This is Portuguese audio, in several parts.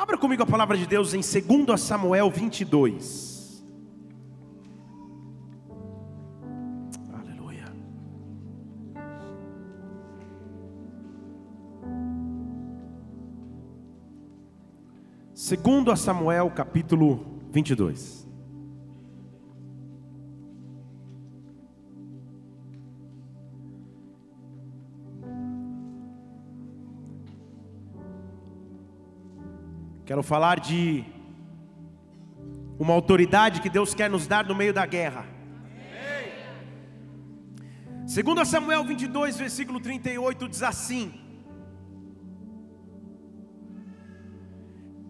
Abra comigo a palavra de Deus em 2 Samuel 22. Aleluia. Segundo Samuel capítulo 22. Quero falar de uma autoridade que Deus quer nos dar no meio da guerra. Segundo Samuel 22, versículo 38 diz assim: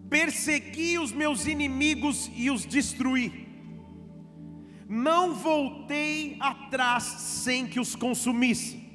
Persegui os meus inimigos e os destruí. Não voltei atrás sem que os consumisse.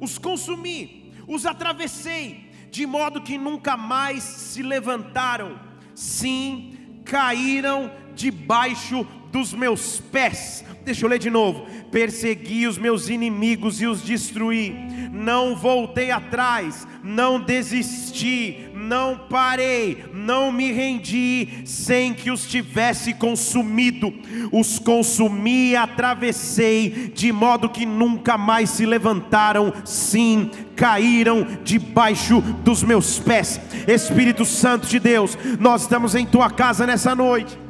Os consumi, os atravessei, de modo que nunca mais se levantaram, sim, caíram debaixo dos meus pés. Deixa eu ler de novo. Persegui os meus inimigos e os destruí. Não voltei atrás, não desisti, não parei, não me rendi, sem que os tivesse consumido. Os consumi, atravessei, de modo que nunca mais se levantaram, sim, caíram debaixo dos meus pés. Espírito Santo de Deus, nós estamos em tua casa nessa noite.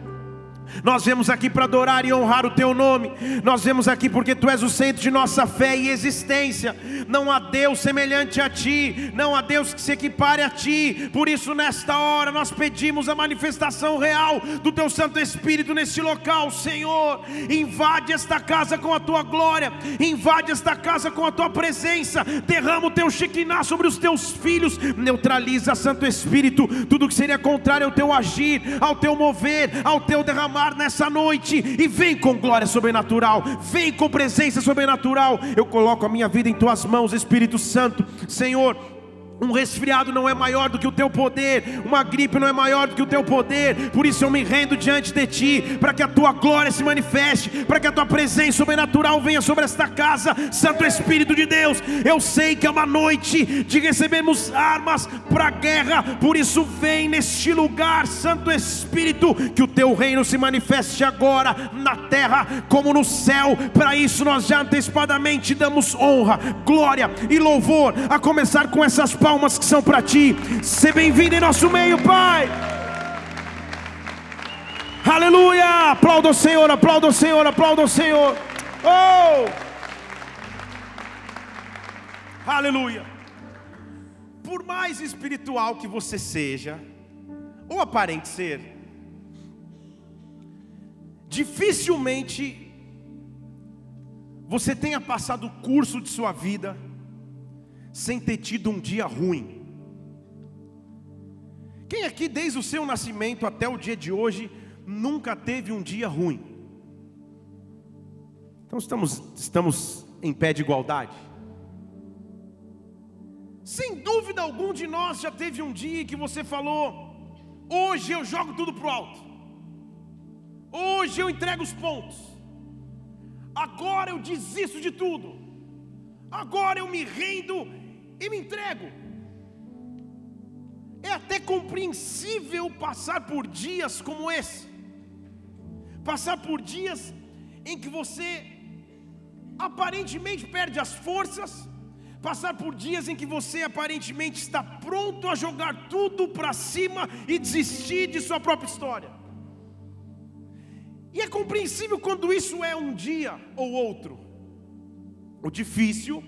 Nós vemos aqui para adorar e honrar o teu nome. Nós vemos aqui porque tu és o centro de nossa fé e existência. Não há Deus semelhante a ti, não há Deus que se equipare a ti. Por isso, nesta hora, nós pedimos a manifestação real do teu Santo Espírito neste local, Senhor. Invade esta casa com a tua glória, invade esta casa com a tua presença. Derrama o teu Shekinah sobre os teus filhos, neutraliza, Santo Espírito, tudo que seria contrário ao teu agir, ao teu mover, ao teu derramar nessa noite e vem com glória sobrenatural, vem com presença sobrenatural. Eu coloco a minha vida em tuas mãos, Espírito Santo, Senhor um resfriado não é maior do que o teu poder, uma gripe não é maior do que o teu poder, por isso eu me rendo diante de ti, para que a tua glória se manifeste, para que a tua presença sobrenatural venha sobre esta casa, Santo Espírito de Deus. Eu sei que é uma noite de recebermos armas para a guerra, por isso vem neste lugar, Santo Espírito, que o teu reino se manifeste agora na terra como no céu. Para isso nós já antecipadamente damos honra, glória e louvor, a começar com essas palmas que são para ti. Seja bem-vindo em nosso meio, Pai. Aleluia! Aplauda o Senhor, aplauda o Senhor, aplauda o Senhor. Oh! Aleluia! Por mais espiritual que você seja, ou aparente ser, dificilmente você tenha passado o curso de sua vida sem ter tido um dia ruim. Quem aqui, desde o seu nascimento até o dia de hoje, nunca teve um dia ruim? Então estamos, estamos em pé de igualdade. Sem dúvida algum de nós já teve um dia que você falou: hoje eu jogo tudo pro alto, hoje eu entrego os pontos, agora eu desisto de tudo, agora eu me rendo e me entrego. É até compreensível passar por dias como esse, passar por dias em que você aparentemente perde as forças, passar por dias em que você aparentemente está pronto a jogar tudo para cima e desistir de sua própria história. E é compreensível quando isso é um dia ou outro. O difícil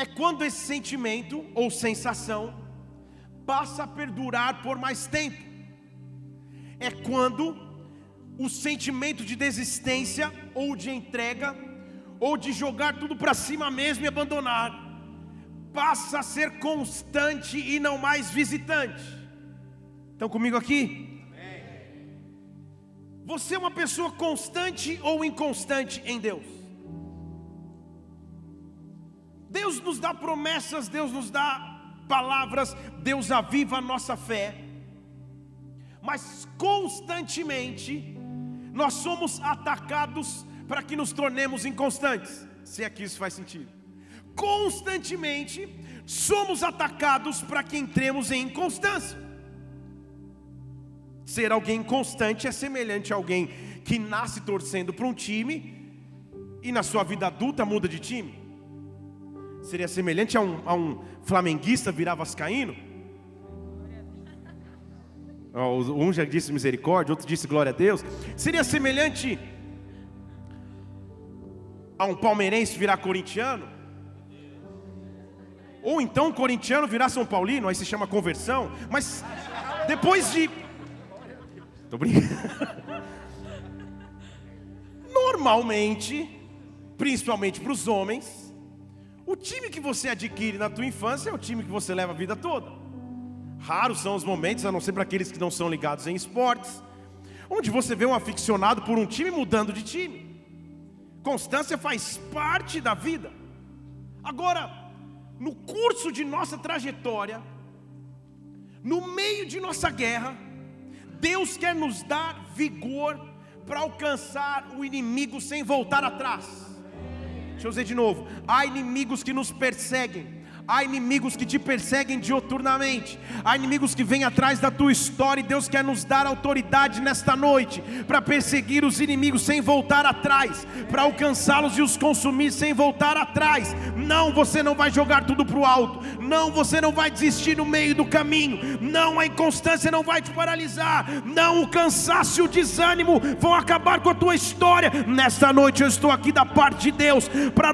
é quando esse sentimento ou sensação passa a perdurar por mais tempo. É quando o sentimento de desistência ou de entrega ou de jogar tudo para cima mesmo e abandonar passa a ser constante e não mais visitante. Estão comigo aqui? Você é uma pessoa constante ou inconstante em Deus? Deus nos dá promessas, Deus nos dá palavras, Deus aviva a nossa fé, mas constantemente nós somos atacados para que nos tornemos inconstantes, se é que isso faz sentido. Constantemente somos atacados para que entremos em inconstância. ser alguém constante é semelhante a alguém que nasce torcendo para um time e na sua vida adulta muda de time. Seria semelhante a um, a um flamenguista virar vascaíno? Um já disse misericórdia, outro disse glória a Deus. Seria semelhante a um palmeirense virar corintiano? Ou então um corintiano virar São Paulino, aí se chama conversão. Mas depois de. Tô brincando. Normalmente, principalmente para os homens, o time que você adquire na tua infância é o time que você leva a vida toda. Raros são os momentos, a não ser para aqueles que não são ligados em esportes, onde você vê um aficionado por um time mudando de time. Constância faz parte da vida. Agora, no curso de nossa trajetória, no meio de nossa guerra, Deus quer nos dar vigor para alcançar o inimigo sem voltar atrás. Deixa eu dizer de novo: há inimigos que nos perseguem, Há inimigos que te perseguem dioturnamente, há inimigos que vêm atrás da tua história, e Deus quer nos dar autoridade nesta noite para perseguir os inimigos sem voltar atrás, para alcançá-los e os consumir sem voltar atrás. Não, você não vai jogar tudo para o alto, não, você não vai desistir no meio do caminho, não, a inconstância não vai te paralisar, não, o cansaço e o desânimo vão acabar com a tua história. Nesta noite eu estou aqui da parte de Deus para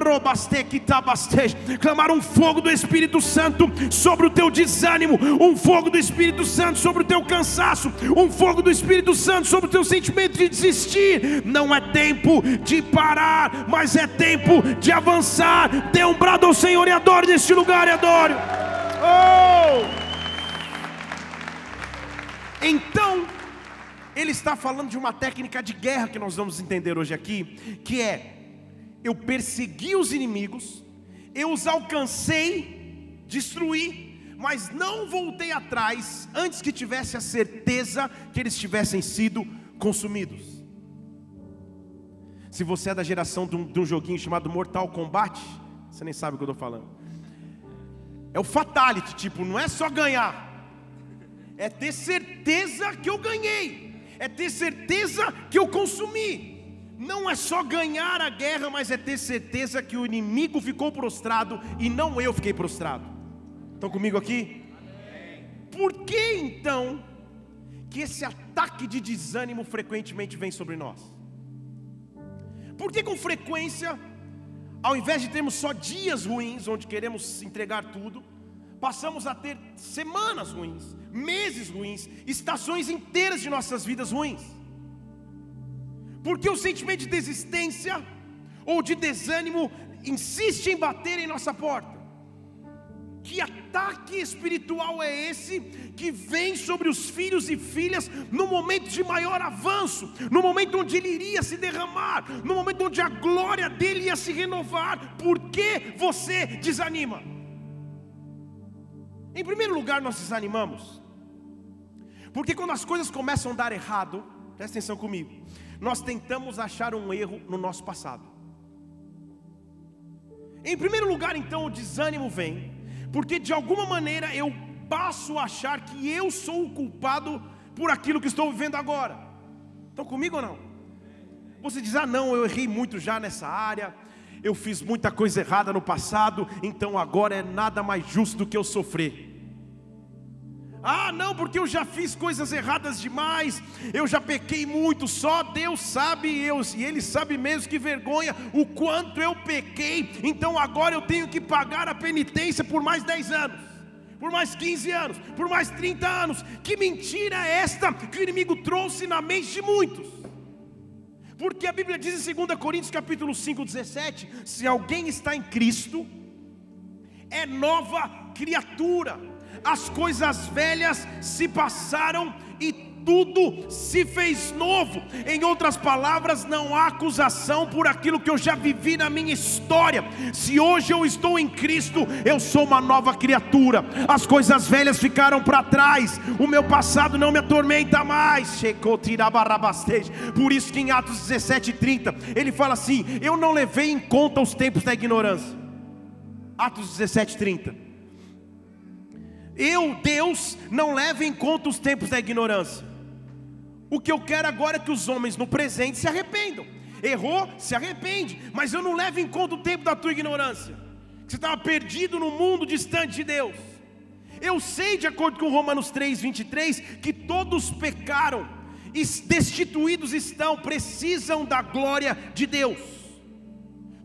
clamar um fogo do Espírito Espírito Santo sobre o teu desânimo, um fogo do Espírito Santo sobre o teu cansaço, um fogo do Espírito Santo sobre o teu sentimento de desistir. Não é tempo de parar, mas é tempo de avançar. Dê um brado ao Senhor e adore neste lugar e adore. Oh! Então, ele está falando de uma técnica de guerra que nós vamos entender hoje aqui, que é eu persegui os inimigos, eu os alcancei destruí, mas não voltei atrás antes que tivesse a certeza que eles tivessem sido consumidos. Se você é da geração de um, de um joguinho chamado Mortal Kombat, você nem sabe o que eu estou falando. É o fatality, tipo, não é só ganhar, é ter certeza que eu ganhei, é ter certeza que eu consumi. Não é só ganhar a guerra, mas é ter certeza que o inimigo ficou prostrado e não eu fiquei prostrado. Estão comigo aqui? Por que então que esse ataque de desânimo frequentemente vem sobre nós? Por que com frequência, ao invés de termos só dias ruins, onde queremos entregar tudo, passamos a ter semanas ruins, meses ruins, estações inteiras de nossas vidas ruins? Porque o sentimento de desistência ou de desânimo insiste em bater em nossa porta. Que ataque espiritual é esse que vem sobre os filhos e filhas no momento de maior avanço, no momento onde ele iria se derramar, no momento onde a glória dele ia se renovar? Por que você desanima? Em primeiro lugar, nós desanimamos, porque quando as coisas começam a dar errado, presta atenção comigo, nós tentamos achar um erro no nosso passado. Em primeiro lugar, então, o desânimo vem porque de alguma maneira eu passo a achar que eu sou o culpado por aquilo que estou vivendo agora. Estão comigo ou não? Você diz: ah, não, eu errei muito já nessa área, eu fiz muita coisa errada no passado, então agora é nada mais justo do que eu sofrer. Ah, não, porque eu já fiz coisas erradas demais, eu já pequei muito, só Deus sabe, eu, e Ele sabe mesmo que vergonha o quanto eu pequei, então agora eu tenho que pagar a penitência por mais 10 anos, por mais 15 anos, por mais 30 anos. Que mentira é esta que o inimigo trouxe na mente de muitos? Porque a Bíblia diz em 2 Coríntios capítulo 5, 17: se alguém está em Cristo, é nova criatura as coisas velhas se passaram e tudo se fez novo. Em outras palavras, não há acusação por aquilo que eu já vivi na minha história. Se hoje eu estou em Cristo, eu sou uma nova criatura. As coisas velhas ficaram para trás. O meu passado não me atormenta mais. Por isso que em Atos 17:30 ele fala assim: "Eu não levei em conta os tempos da ignorância". Atos 17:30 eu, Deus, não levo em conta os tempos da ignorância. O que eu quero agora é que os homens no presente se arrependam. Errou, se arrepende, mas eu não levo em conta o tempo da tua ignorância. Que você estava perdido no mundo distante de Deus. Eu sei, de acordo com Romanos 3, 23, que todos pecaram, e destituídos estão, precisam da glória de Deus.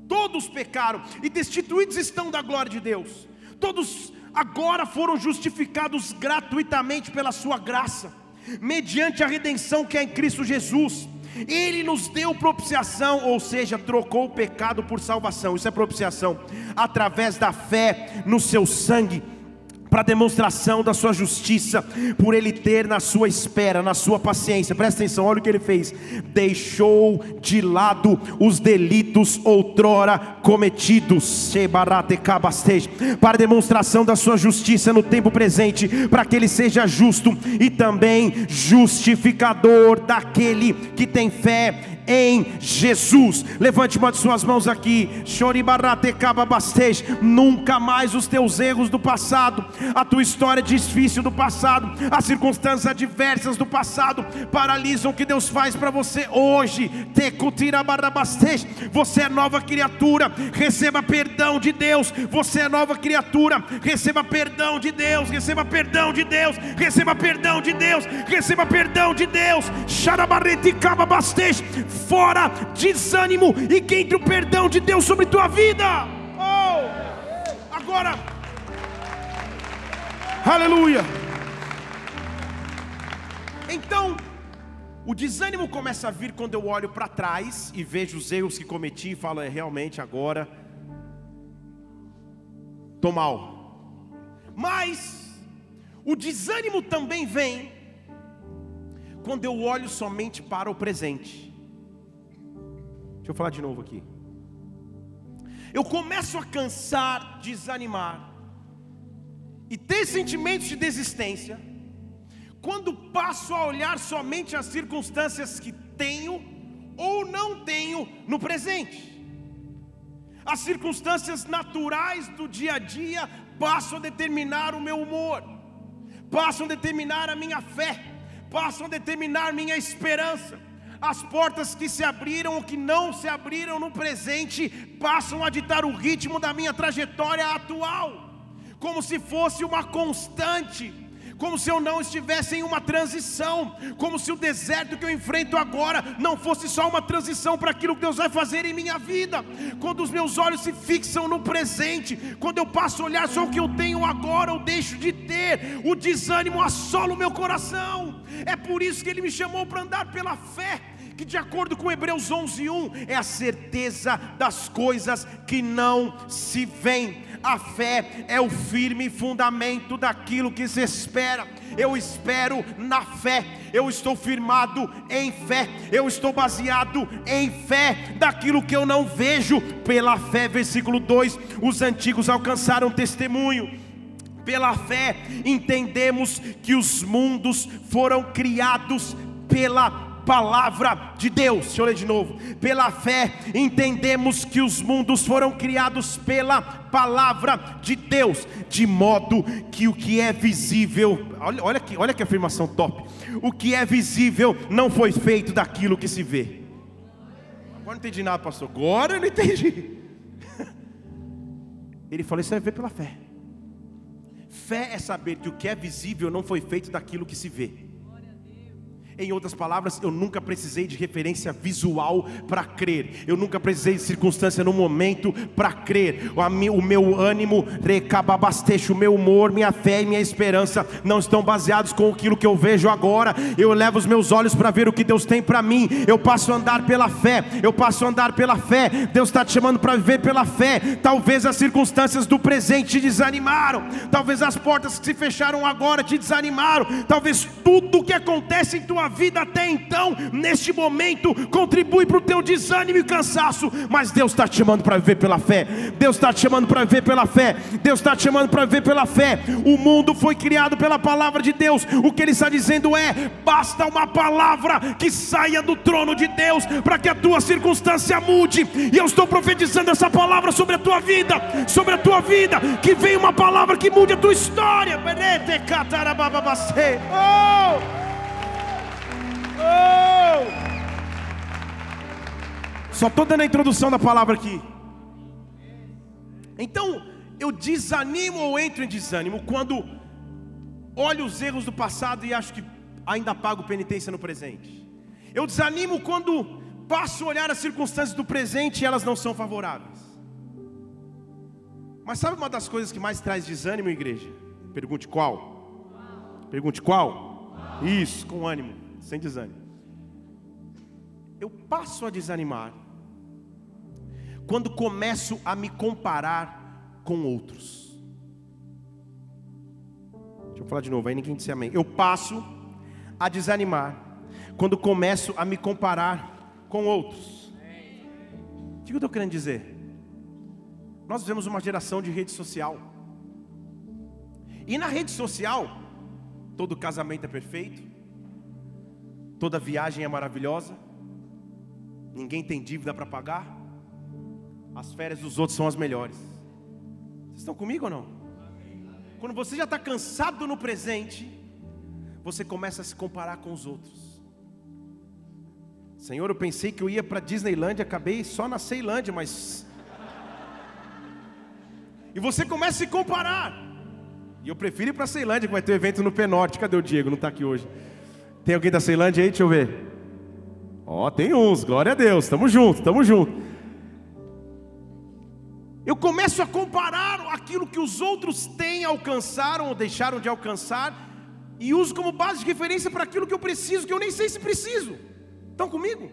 Todos pecaram e destituídos estão da glória de Deus. Todos agora foram justificados gratuitamente pela Sua graça, mediante a redenção que é em Cristo Jesus. Ele nos deu propiciação, ou seja, trocou o pecado por salvação. Isso é propiciação, através da fé no seu sangue para demonstração da sua justiça, por ele ter na sua espera, na sua paciência, presta atenção, olha o que ele fez: deixou de lado os delitos outrora cometidos, para demonstração da sua justiça no tempo presente, para que ele seja justo e também justificador daquele que tem fé em Jesus. Levante uma de suas mãos aqui. Nunca mais os teus erros do passado, a tua história difícil do passado, as circunstâncias adversas do passado paralisam o que Deus faz para você hoje. Você é nova criatura, receba perdão de Deus. Você é nova criatura, receba perdão de Deus, receba perdão de Deus, receba perdão de Deus, receba perdão de Deus. Cababastej fora desânimo e que entre o perdão de Deus sobre tua vida. Oh! Agora, aleluia. Então, o desânimo começa a vir quando eu olho para trás e vejo os erros que cometi e falo, é realmente agora estou mal. Mas o desânimo também vem quando eu olho somente para o presente. Deixa eu falar de novo aqui. Eu começo a cansar, desanimar e ter sentimentos de desistência quando passo a olhar somente as circunstâncias que tenho ou não tenho no presente. As circunstâncias naturais do dia a dia passam a determinar o meu humor, passam a determinar a minha fé, passam a determinar minha esperança as portas que se abriram ou que não se abriram no presente passam a ditar o ritmo da minha trajetória atual, como se fosse uma constante como se eu não estivesse em uma transição, como se o deserto que eu enfrento agora não fosse só uma transição para aquilo que Deus vai fazer em minha vida. Quando os meus olhos se fixam no presente, quando eu passo a olhar só o que eu tenho agora, eu deixo de ter, o desânimo assola o meu coração. É por isso que Ele me chamou para andar pela fé que de acordo com Hebreus 11:1 é a certeza das coisas que não se veem. A fé é o firme fundamento daquilo que se espera. Eu espero na fé, eu estou firmado em fé, eu estou baseado em fé daquilo que eu não vejo. Pela fé, versículo 2: os antigos alcançaram testemunho. Pela fé, entendemos que os mundos foram criados pela palavra de Deus. Deixa eu ler de novo. Pela fé entendemos que os mundos foram criados pela palavra de Deus, de modo que o que é visível, olha, olha, que, olha que afirmação top. O que é visível não foi feito daquilo que se vê. Agora não entendi nada, pastor. Agora eu não entendi. Ele falou: Isso é ver pela fé. Fé é saber que o que é visível não foi feito daquilo que se vê. Em outras palavras, eu nunca precisei de referência visual para crer. Eu nunca precisei de circunstância no momento para crer. O meu ânimo, recababastecho, o meu humor, minha fé e minha esperança não estão baseados com aquilo que eu vejo agora. Eu levo os meus olhos para ver o que Deus tem para mim. Eu passo a andar pela fé. Eu passo a andar pela fé. Deus está te chamando para viver pela fé. Talvez as circunstâncias do presente te desanimaram. Talvez as portas que se fecharam agora te desanimaram. Talvez tudo que acontece em tua vida até então, neste momento, contribui para o teu desânimo e cansaço, mas Deus está te chamando para viver pela fé. Deus está te chamando para viver pela fé. Deus está te chamando para viver pela fé. O mundo foi criado pela palavra de Deus. O que Ele está dizendo é: basta uma palavra que saia do trono de Deus para que a tua circunstância mude. E eu estou profetizando essa palavra sobre a tua vida, sobre a tua vida, que venha uma palavra que mude a tua história. Oh! Só estou dando a introdução da palavra aqui. Então, eu desanimo ou entro em desânimo quando olho os erros do passado e acho que ainda pago penitência no presente. Eu desanimo quando passo a olhar as circunstâncias do presente e elas não são favoráveis. Mas sabe uma das coisas que mais traz desânimo, igreja? Pergunte qual? Pergunte qual? Isso, com ânimo sem desânimo. Eu passo a desanimar quando começo a me comparar com outros. Deixa eu falar de novo, aí ninguém disse amém. Eu passo a desanimar quando começo a me comparar com outros. O que eu estou querendo dizer? Nós vivemos uma geração de rede social. E na rede social, todo casamento é perfeito, toda viagem é maravilhosa, ninguém tem dívida para pagar, as férias dos outros são as melhores. Vocês estão comigo ou não? Quando você já está cansado no presente, você começa a se comparar com os outros. Senhor, eu pensei que eu ia para Disneyland, acabei só na Ceilândia, mas e você começa a se comparar. E eu prefiro ir para Ceilândia, que vai ter evento no Penorte. Cadê o Diego? Não está aqui hoje. Tem alguém da Ceilândia aí? Deixa eu ver. Ó, oh, tem uns, glória a Deus. Estamos juntos, estamos juntos. Eu começo a comparar aquilo que os outros têm, alcançaram ou deixaram de alcançar, e uso como base de referência para aquilo que eu preciso, que eu nem sei se preciso. Estão comigo?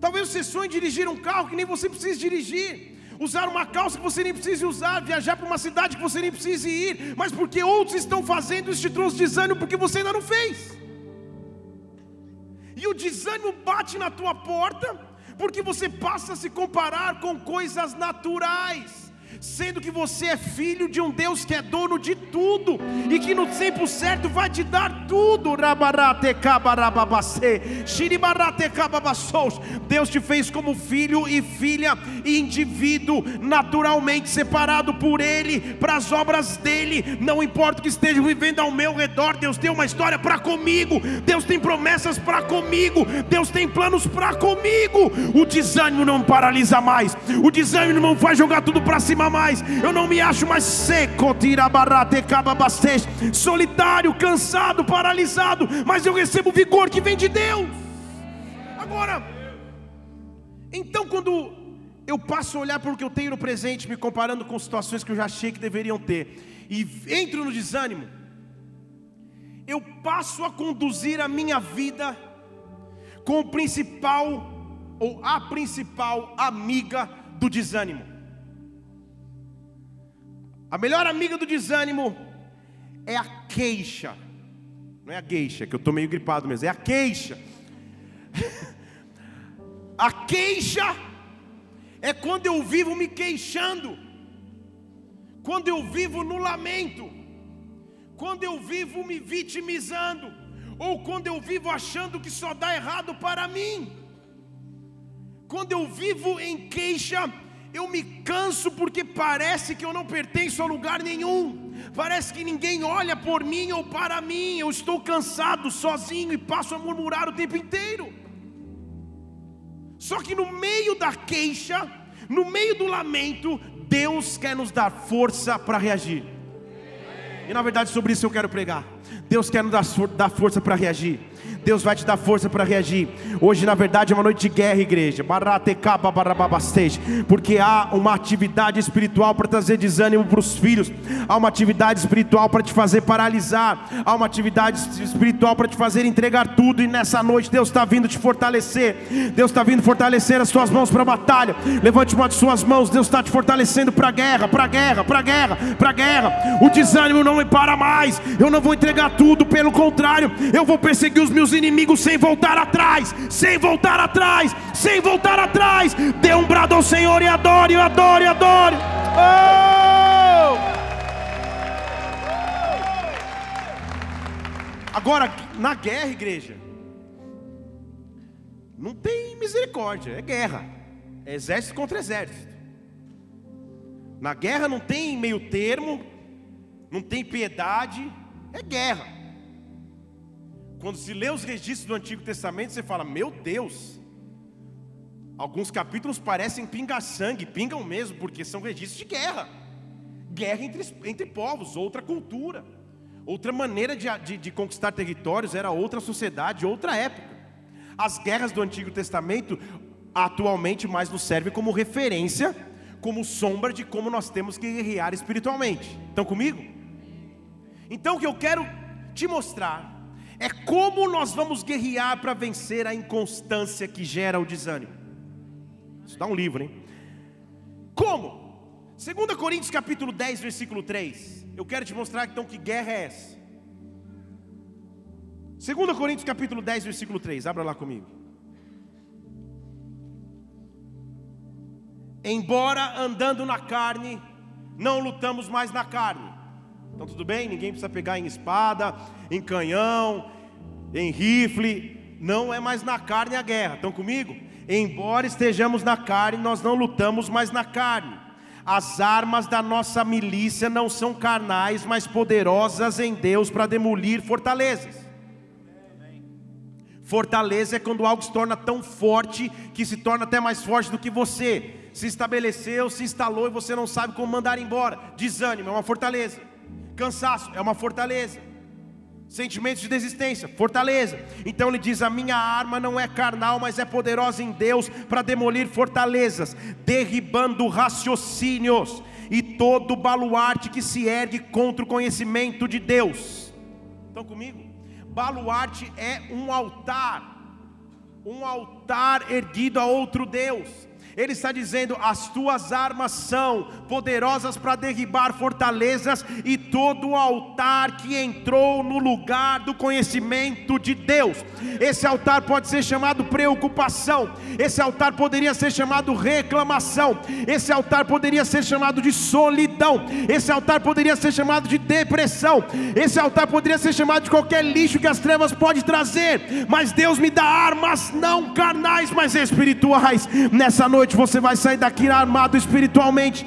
Talvez você sonhe dirigir um carro que nem você precisa dirigir usar uma calça que você nem precise usar, viajar para uma cidade que você nem precise ir, mas porque outros estão fazendo, isso te trouxe desânimo porque você ainda não fez. E o desânimo bate na tua porta, porque você passa a se comparar com coisas naturais sendo que você é filho de um Deus que é dono de tudo e que no tempo certo vai te dar tudo. Deus te fez como filho e filha, indivíduo naturalmente separado por Ele para as obras dele. Não importa o que esteja vivendo ao meu redor, Deus tem uma história para comigo, Deus tem promessas para comigo, Deus tem planos para comigo. O desânimo não paralisa mais, o desânimo não vai jogar tudo para cima mais, eu não me acho mais seco, solitário, cansado, paralisado, mas eu recebo o vigor que vem de Deus. Agora, então quando eu passo a olhar para o que eu tenho no presente, me comparando com situações que eu já achei que deveriam ter, e entro no desânimo, eu passo a conduzir a minha vida com o principal ou a principal amiga do desânimo. A melhor amiga do desânimo é a queixa. Não é a queixa, que eu estou meio gripado mesmo, é a queixa. a queixa é quando eu vivo me queixando, quando eu vivo no lamento, quando eu vivo me vitimizando, ou quando eu vivo achando que só dá errado para mim. Quando eu vivo em queixa, eu me canso porque parece que eu não pertenço a lugar nenhum, parece que ninguém olha por mim ou para mim, eu estou cansado, sozinho e passo a murmurar o tempo inteiro. Só que no meio da queixa, no meio do lamento, Deus quer nos dar força para reagir. E na verdade, sobre isso eu quero pregar. Deus quer nos dar força para reagir. Deus vai te dar força para reagir. Hoje, na verdade, é uma noite de guerra, igreja. Porque há uma atividade espiritual para trazer desânimo para os filhos. Há uma atividade espiritual para te fazer paralisar. Há uma atividade espiritual para te fazer entregar tudo. E nessa noite, Deus está vindo te fortalecer. Deus está vindo fortalecer as suas mãos para a batalha. Levante uma de suas mãos. Deus está te fortalecendo para a guerra, para a guerra, para a guerra, para a guerra. O desânimo não me para mais. Eu não vou entregar tudo. Pelo contrário, eu vou perseguir os meus inimigos sem voltar atrás, sem voltar atrás, sem voltar atrás. Dê um brado ao Senhor e adore, adore, adore. Oh! Agora, na guerra, igreja, não tem misericórdia, é guerra, é exército contra exército. Na guerra não tem meio termo, não tem piedade, é guerra. Quando se lê os registros do Antigo Testamento, você fala: Meu Deus, Alguns capítulos parecem pingar-sangue, pingam mesmo, porque são registros de guerra guerra entre, entre povos, outra cultura, outra maneira de, de, de conquistar territórios, era outra sociedade, outra época. As guerras do Antigo Testamento atualmente mais nos serve como referência, como sombra de como nós temos que guerrear espiritualmente. Estão comigo? Então o que eu quero te mostrar é como nós vamos guerrear para vencer a inconstância que gera o desânimo. Isso dá um livro, hein? Como? 2 Coríntios capítulo 10, versículo 3. Eu quero te mostrar então que guerra é essa. 2 Coríntios capítulo 10, versículo 3. Abra lá comigo. Embora andando na carne, não lutamos mais na carne. Então tudo bem? Ninguém precisa pegar em espada, em canhão, em rifle. Não é mais na carne a guerra. Estão comigo? Embora estejamos na carne, nós não lutamos mais na carne. As armas da nossa milícia não são carnais, mas poderosas em Deus para demolir fortalezas. Fortaleza é quando algo se torna tão forte que se torna até mais forte do que você. Se estabeleceu, se instalou e você não sabe como mandar embora. Desânimo é uma fortaleza. Cansaço é uma fortaleza sentimentos de desistência, fortaleza. Então ele diz: A minha arma não é carnal, mas é poderosa em Deus para demolir fortalezas, derribando raciocínios e todo baluarte que se ergue contra o conhecimento de Deus. Estão comigo? Baluarte é um altar, um altar erguido a outro Deus. Ele está dizendo: as tuas armas são poderosas para derribar fortalezas e todo o altar que entrou no lugar do conhecimento de Deus. Esse altar pode ser chamado preocupação, esse altar poderia ser chamado reclamação, esse altar poderia ser chamado de solidão, esse altar poderia ser chamado de depressão, esse altar poderia ser chamado de qualquer lixo que as trevas podem trazer, mas Deus me dá armas não carnais, mas espirituais nessa noite noite você vai sair daqui armado espiritualmente.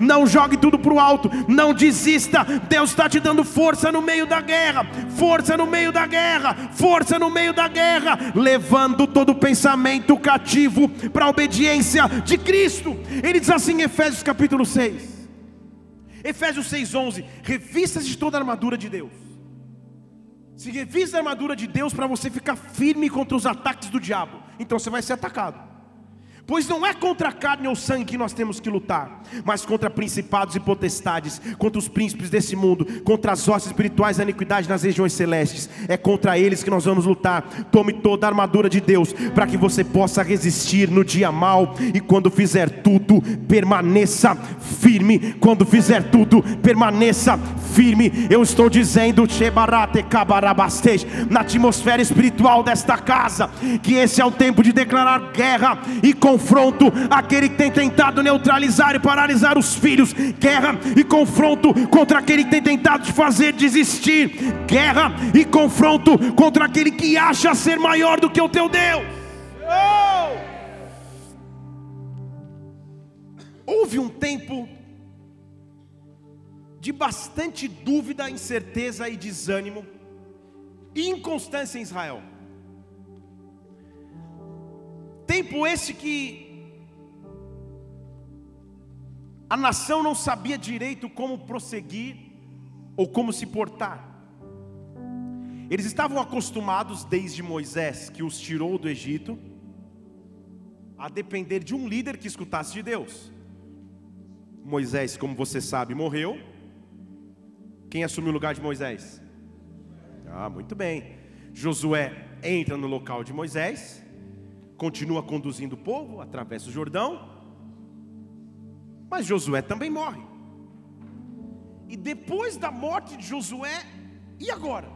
Não jogue tudo para o alto, não desista. Deus está te dando força no meio da guerra, força no meio da guerra, força no meio da guerra, levando todo pensamento cativo para a obediência de Cristo. Ele diz assim em Efésios capítulo 6. Efésios 6:11, revista de toda a armadura de Deus se revisa a armadura de Deus para você ficar firme contra os ataques do diabo. Então você vai ser atacado. Pois não é contra a carne ou sangue que nós temos que lutar, mas contra principados e potestades, contra os príncipes desse mundo, contra as hostes espirituais da iniquidade nas regiões celestes. É contra eles que nós vamos lutar. Tome toda a armadura de Deus, para que você possa resistir no dia mal, e quando fizer tudo, permaneça firme. Quando fizer tudo, permaneça firme. Eu estou dizendo, na atmosfera espiritual desta casa, que esse é o tempo de declarar guerra e com confronto aquele que tem tentado neutralizar e paralisar os filhos, guerra e confronto contra aquele que tem tentado te fazer desistir, guerra e confronto contra aquele que acha ser maior do que o teu Deus. Oh! Houve um tempo de bastante dúvida, incerteza e desânimo inconstância em Israel. Tempo esse que a nação não sabia direito como prosseguir ou como se portar. Eles estavam acostumados desde Moisés, que os tirou do Egito, a depender de um líder que escutasse de Deus. Moisés, como você sabe, morreu. Quem assumiu o lugar de Moisés? Ah, muito bem. Josué entra no local de Moisés continua conduzindo o povo, atravessa o Jordão, mas Josué também morre. E depois da morte de Josué, e agora?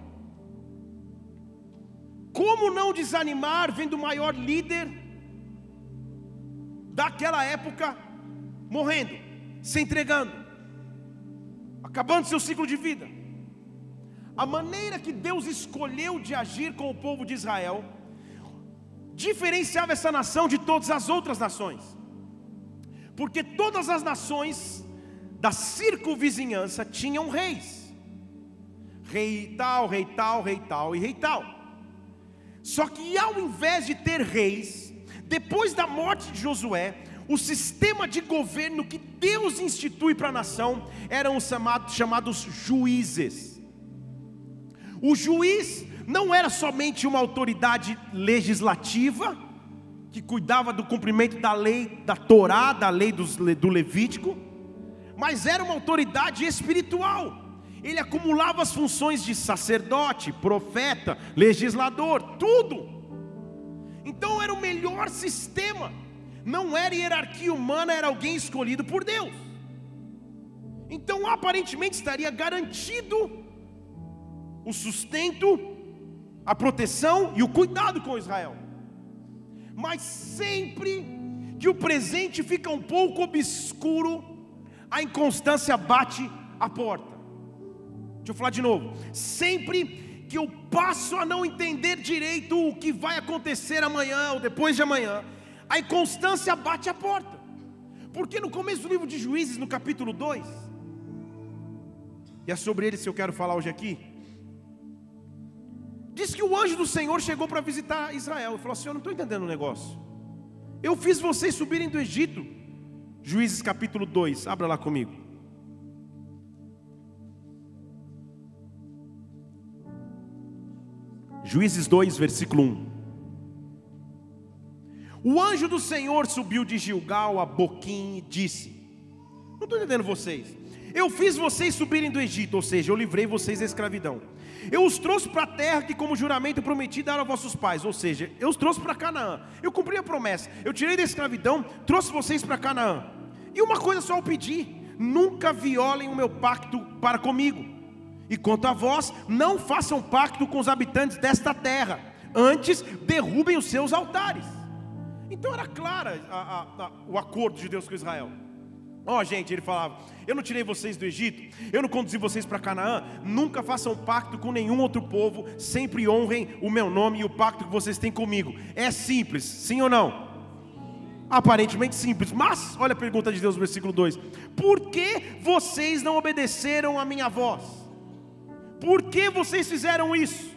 Como não desanimar vendo o maior líder daquela época morrendo, se entregando, acabando seu ciclo de vida? A maneira que Deus escolheu de agir com o povo de Israel diferenciava essa nação de todas as outras nações, porque todas as nações da circunvizinhança tinham reis, rei tal, rei tal, rei tal e rei tal. Só que ao invés de ter reis, depois da morte de Josué, o sistema de governo que Deus institui para a nação eram os chamados, chamados juízes. O juiz não era somente uma autoridade legislativa, que cuidava do cumprimento da lei da Torá, da lei do Levítico, mas era uma autoridade espiritual. Ele acumulava as funções de sacerdote, profeta, legislador, tudo. Então era o melhor sistema. Não era hierarquia humana, era alguém escolhido por Deus. Então aparentemente estaria garantido o sustento, a proteção e o cuidado com Israel. Mas sempre que o presente fica um pouco obscuro, a inconstância bate a porta. Deixa eu falar de novo. Sempre que eu passo a não entender direito o que vai acontecer amanhã ou depois de amanhã, a inconstância bate a porta. Porque no começo do livro de Juízes, no capítulo 2, e é sobre ele que eu quero falar hoje aqui, diz que o anjo do Senhor chegou para visitar Israel e falou assim: Eu não estou entendendo o negócio. Eu fiz vocês subirem do Egito. Juízes capítulo 2, abra lá comigo. Juízes 2, versículo 1. O anjo do Senhor subiu de Gilgal a Boquim e disse: Não estou entendendo vocês. Eu fiz vocês subirem do Egito, ou seja, eu livrei vocês da escravidão. Eu os trouxe para a terra que, como juramento prometi, dar aos vossos pais, ou seja, eu os trouxe para Canaã. Eu cumpri a promessa. Eu tirei da escravidão, trouxe vocês para Canaã. E uma coisa só eu pedi: nunca violem o meu pacto para comigo. E quanto a vós, não façam pacto com os habitantes desta terra, antes derrubem os seus altares. Então era clara a, a, a, o acordo de Deus com Israel. Ó oh, gente, ele falava: Eu não tirei vocês do Egito, eu não conduzi vocês para Canaã. Nunca façam pacto com nenhum outro povo, sempre honrem o meu nome e o pacto que vocês têm comigo. É simples, sim ou não? Aparentemente simples, mas olha a pergunta de Deus versículo 2: Por que vocês não obedeceram a minha voz? Por que vocês fizeram isso?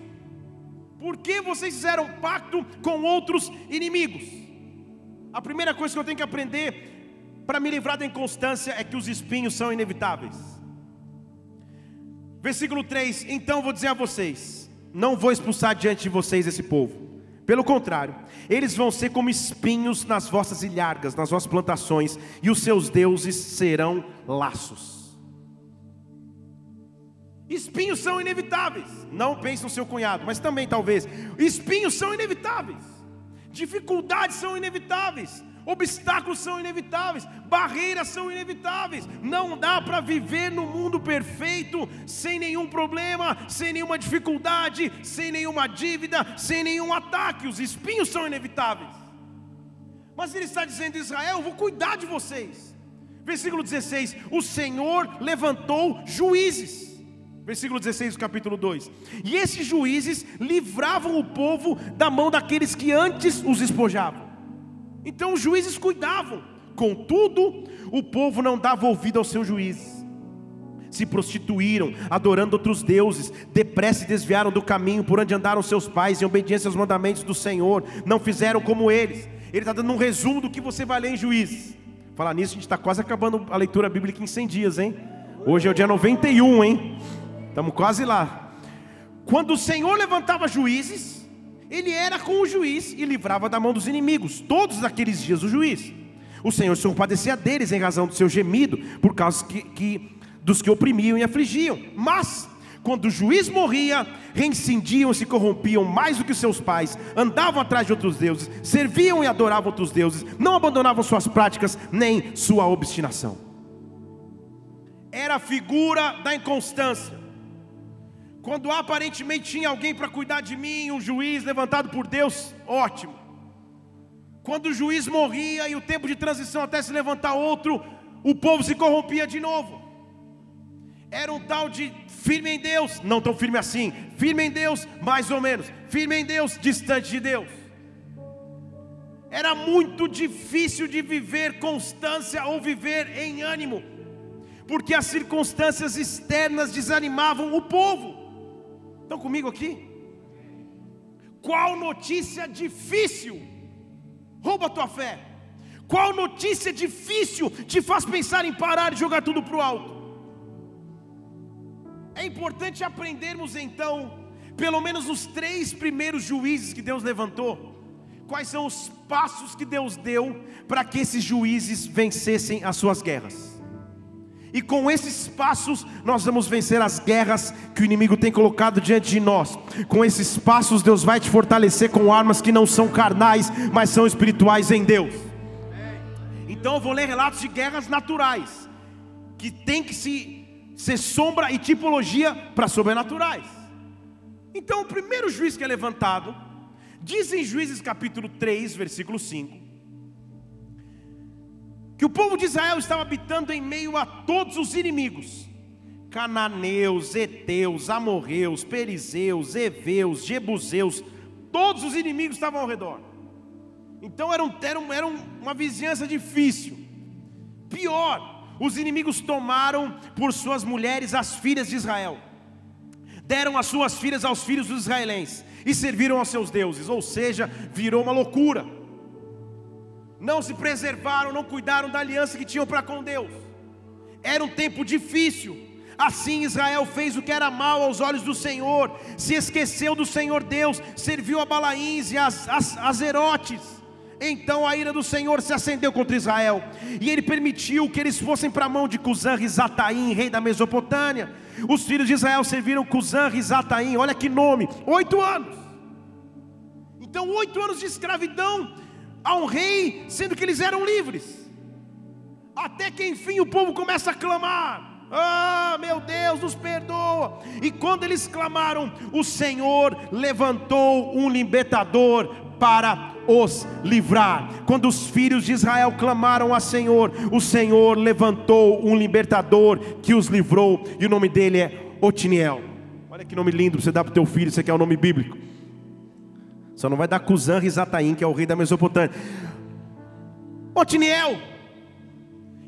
Por que vocês fizeram pacto com outros inimigos? A primeira coisa que eu tenho que aprender para me livrar da inconstância é que os espinhos são inevitáveis. Versículo 3: Então vou dizer a vocês: Não vou expulsar diante de vocês esse povo. Pelo contrário, eles vão ser como espinhos nas vossas ilhargas, nas vossas plantações, e os seus deuses serão laços. Espinhos são inevitáveis. Não pense no seu cunhado, mas também talvez. Espinhos são inevitáveis. Dificuldades são inevitáveis. Obstáculos são inevitáveis, barreiras são inevitáveis. Não dá para viver no mundo perfeito sem nenhum problema, sem nenhuma dificuldade, sem nenhuma dívida, sem nenhum ataque. Os espinhos são inevitáveis. Mas ele está dizendo: Israel, eu vou cuidar de vocês. Versículo 16: O Senhor levantou juízes Versículo 16 do capítulo 2. E esses juízes livravam o povo da mão daqueles que antes os espojavam. Então os juízes cuidavam. Contudo, o povo não dava ouvido aos seus juízes. Se prostituíram, adorando outros deuses, depressa desviaram do caminho por onde andaram seus pais, em obediência aos mandamentos do Senhor, não fizeram como eles. Ele está dando um resumo do que você vai ler em juízes. Falar nisso, a gente está quase acabando a leitura bíblica em 100 dias, hein? Hoje é o dia 91, hein? Estamos quase lá. Quando o Senhor levantava juízes, ele era com o juiz e livrava da mão dos inimigos, todos aqueles dias o juiz. O Senhor se compadecia deles em razão do seu gemido, por causa que, que, dos que oprimiam e afligiam. Mas, quando o juiz morria, reincindiam e se corrompiam mais do que seus pais, andavam atrás de outros deuses, serviam e adoravam outros deuses, não abandonavam suas práticas nem sua obstinação. Era a figura da inconstância. Quando aparentemente tinha alguém para cuidar de mim, um juiz levantado por Deus, ótimo. Quando o juiz morria e o tempo de transição até se levantar outro, o povo se corrompia de novo. Era um tal de firme em Deus, não tão firme assim, firme em Deus, mais ou menos, firme em Deus, distante de Deus. Era muito difícil de viver constância ou viver em ânimo, porque as circunstâncias externas desanimavam o povo. Estão comigo aqui? Qual notícia difícil rouba a tua fé? Qual notícia difícil te faz pensar em parar e jogar tudo para o alto? É importante aprendermos então, pelo menos os três primeiros juízes que Deus levantou, quais são os passos que Deus deu para que esses juízes vencessem as suas guerras. E com esses passos nós vamos vencer as guerras que o inimigo tem colocado diante de nós. Com esses passos Deus vai te fortalecer com armas que não são carnais, mas são espirituais em Deus. Então eu vou ler relatos de guerras naturais que tem que se ser sombra e tipologia para sobrenaturais. Então o primeiro juiz que é levantado diz em Juízes capítulo 3, versículo 5, que o povo de Israel estava habitando em meio a todos os inimigos: cananeus, heteus, amorreus, perizeus, heveus, jebuseus, todos os inimigos estavam ao redor. Então era, um, era, um, era uma vizinhança difícil. Pior, os inimigos tomaram por suas mulheres as filhas de Israel, deram as suas filhas aos filhos dos israelenses e serviram aos seus deuses, ou seja, virou uma loucura não se preservaram, não cuidaram da aliança que tinham para com Deus. Era um tempo difícil. Assim Israel fez o que era mal aos olhos do Senhor, se esqueceu do Senhor Deus, serviu a Balaíns e as, as, as Erotes. Então a ira do Senhor se acendeu contra Israel, e ele permitiu que eles fossem para a mão de Cusã Rizataim, rei da Mesopotâmia. Os filhos de Israel serviram Cusã Rizataim, olha que nome, oito anos. Então, oito anos de escravidão a um rei, sendo que eles eram livres. Até que enfim o povo começa a clamar: Ah, meu Deus, nos perdoa. E quando eles clamaram, o Senhor levantou um libertador para os livrar. Quando os filhos de Israel clamaram a Senhor, o Senhor levantou um libertador que os livrou, e o nome dele é Otiniel. Olha que nome lindo você dá para o teu filho, isso aqui é o um nome bíblico. Só não vai dar Cusã Rizataim, que é o rei da Mesopotâmia. Otiniel.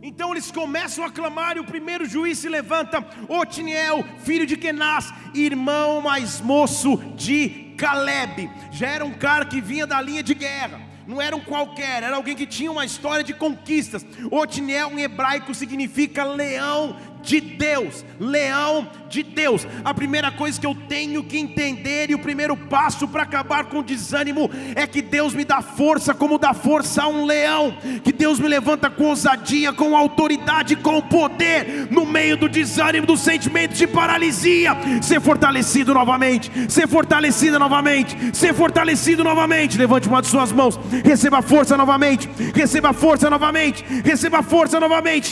Então eles começam a clamar e o primeiro juiz se levanta, Otiniel, filho de Kenaz, irmão mais moço de Caleb. Já era um cara que vinha da linha de guerra. Não era um qualquer, era alguém que tinha uma história de conquistas. Otiniel em hebraico significa leão de Deus, leão de Deus. A primeira coisa que eu tenho que entender e o primeiro passo para acabar com o desânimo é que Deus me dá força como dá força a um leão, que Deus me levanta com ousadia, com autoridade, com poder no meio do desânimo, do sentimento de paralisia, ser fortalecido novamente, ser fortalecida novamente, ser fortalecido novamente. Levante uma de suas mãos, receba força novamente, receba força novamente, receba força novamente.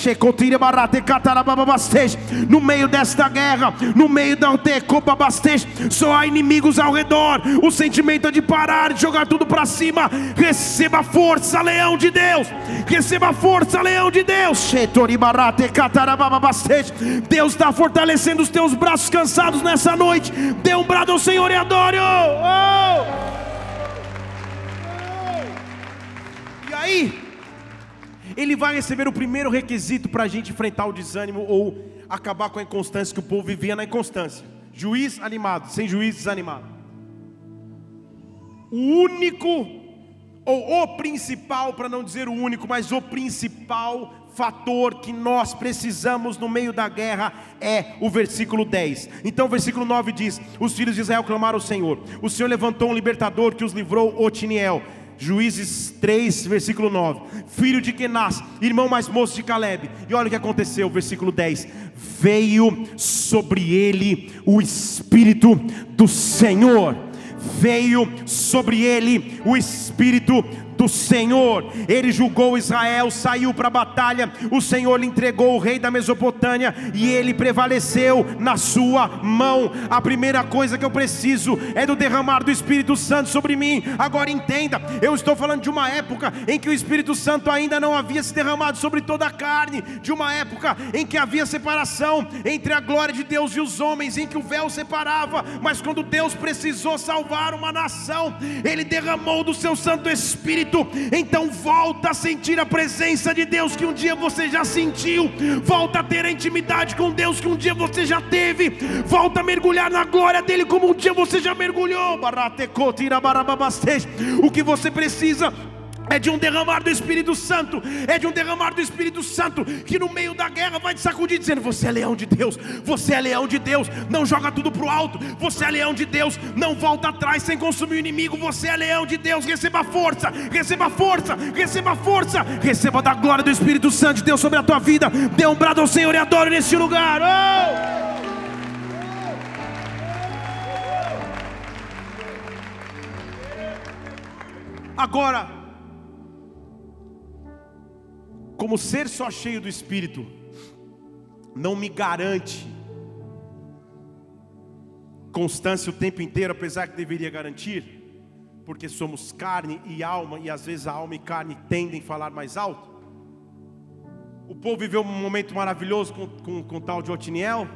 No meio desta guerra, no meio da Tecopa Bastej, só há inimigos ao redor. O sentimento é de parar, de jogar tudo para cima. Receba força, leão de Deus. Receba força, leão de Deus. Deus está fortalecendo os teus braços cansados nessa noite. Dê um brado ao Senhor e adore. Oh! E aí? ele vai receber o primeiro requisito para a gente enfrentar o desânimo ou acabar com a inconstância que o povo vivia na inconstância. Juiz animado, sem juiz desanimado. O único, ou o principal, para não dizer o único, mas o principal fator que nós precisamos no meio da guerra é o versículo 10. Então o versículo 9 diz: Os filhos de Israel clamaram ao Senhor, o Senhor levantou um libertador que os livrou, Otiniel Juízes 3, versículo 9. Filho de Kenaz, irmão mais moço de Caleb. E olha o que aconteceu, versículo 10. Veio sobre ele o Espírito do Senhor. Veio sobre ele o Espírito do Senhor. Ele julgou Israel, saiu para a batalha. O Senhor lhe entregou o rei da Mesopotâmia e ele prevaleceu na sua mão. A primeira coisa que eu preciso é do derramar do Espírito Santo sobre mim. Agora entenda, eu estou falando de uma época em que o Espírito Santo ainda não havia se derramado sobre toda a carne, de uma época em que havia separação entre a glória de Deus e os homens, em que o véu separava, mas quando Deus precisou salvar uma nação, ele derramou do seu Santo Espírito momento. Então volta a sentir a presença de Deus que um dia você já sentiu. Volta a ter a intimidade com Deus que um dia você já teve. Volta a mergulhar na glória dele como um dia você já mergulhou. O que você precisa é de um derramar do Espírito Santo, é de um derramar do Espírito Santo que no meio da guerra vai te sacudir dizendo: Você é leão de Deus, você é leão de Deus, não joga tudo para o alto, você é leão de Deus, não volta atrás sem consumir o inimigo, você é leão de Deus, receba força, receba força, receba força, receba da glória do Espírito Santo de Deus sobre a tua vida, dê um brado ao Senhor e adore neste lugar. Oh! Agora, como ser só cheio do Espírito não me garante constância o tempo inteiro, apesar que deveria garantir, porque somos carne e alma, e às vezes a alma e carne tendem a falar mais alto. O povo viveu um momento maravilhoso com, com, com o tal de Otiniel,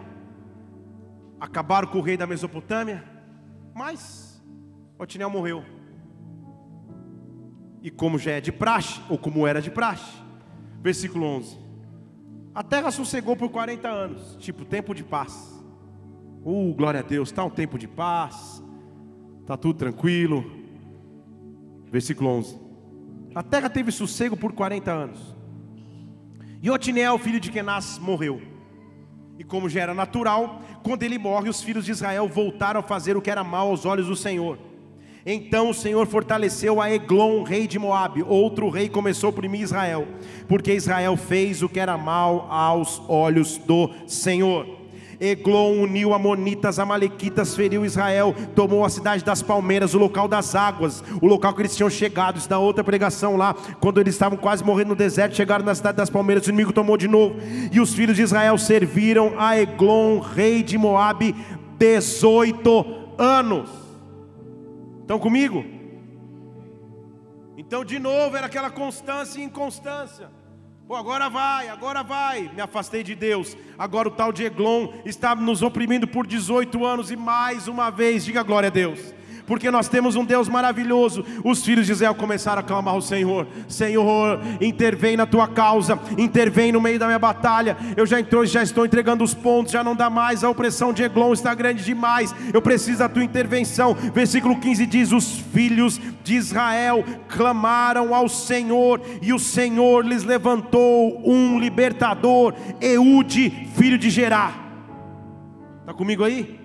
acabaram com o rei da Mesopotâmia, mas Otiniel morreu. E como já é de praxe, ou como era de praxe, Versículo 11. A terra sossegou por 40 anos, tipo tempo de paz. Uh, glória a Deus, está um tempo de paz, está tudo tranquilo. Versículo 11. A terra teve sossego por 40 anos. E Otinel, filho de Kenaz, morreu. E como já era natural, quando ele morre, os filhos de Israel voltaram a fazer o que era mal aos olhos do Senhor. Então o Senhor fortaleceu a Eglon, rei de Moabe. Outro rei começou a oprimir Israel, porque Israel fez o que era mal aos olhos do Senhor. Eglon uniu Amonitas, Amalequitas, feriu Israel, tomou a cidade das palmeiras, o local das águas, o local que eles tinham chegado. Isso da outra pregação lá, quando eles estavam quase morrendo no deserto, chegaram na cidade das palmeiras, o inimigo tomou de novo. E os filhos de Israel serviram a Eglon, rei de Moabe, 18 anos. Estão comigo? Então, de novo, era aquela constância e inconstância. Pô, agora vai, agora vai. Me afastei de Deus. Agora o tal de Eglon está nos oprimindo por 18 anos e mais uma vez, diga glória a Deus porque nós temos um Deus maravilhoso. Os filhos de Israel começaram a clamar ao Senhor: Senhor, intervém na tua causa, intervém no meio da minha batalha. Eu já entrou, já estou entregando os pontos, já não dá mais, a opressão de Eglon está grande demais. Eu preciso da tua intervenção. Versículo 15 diz: Os filhos de Israel clamaram ao Senhor, e o Senhor lhes levantou um libertador, Eude, filho de Gerá. Está comigo aí?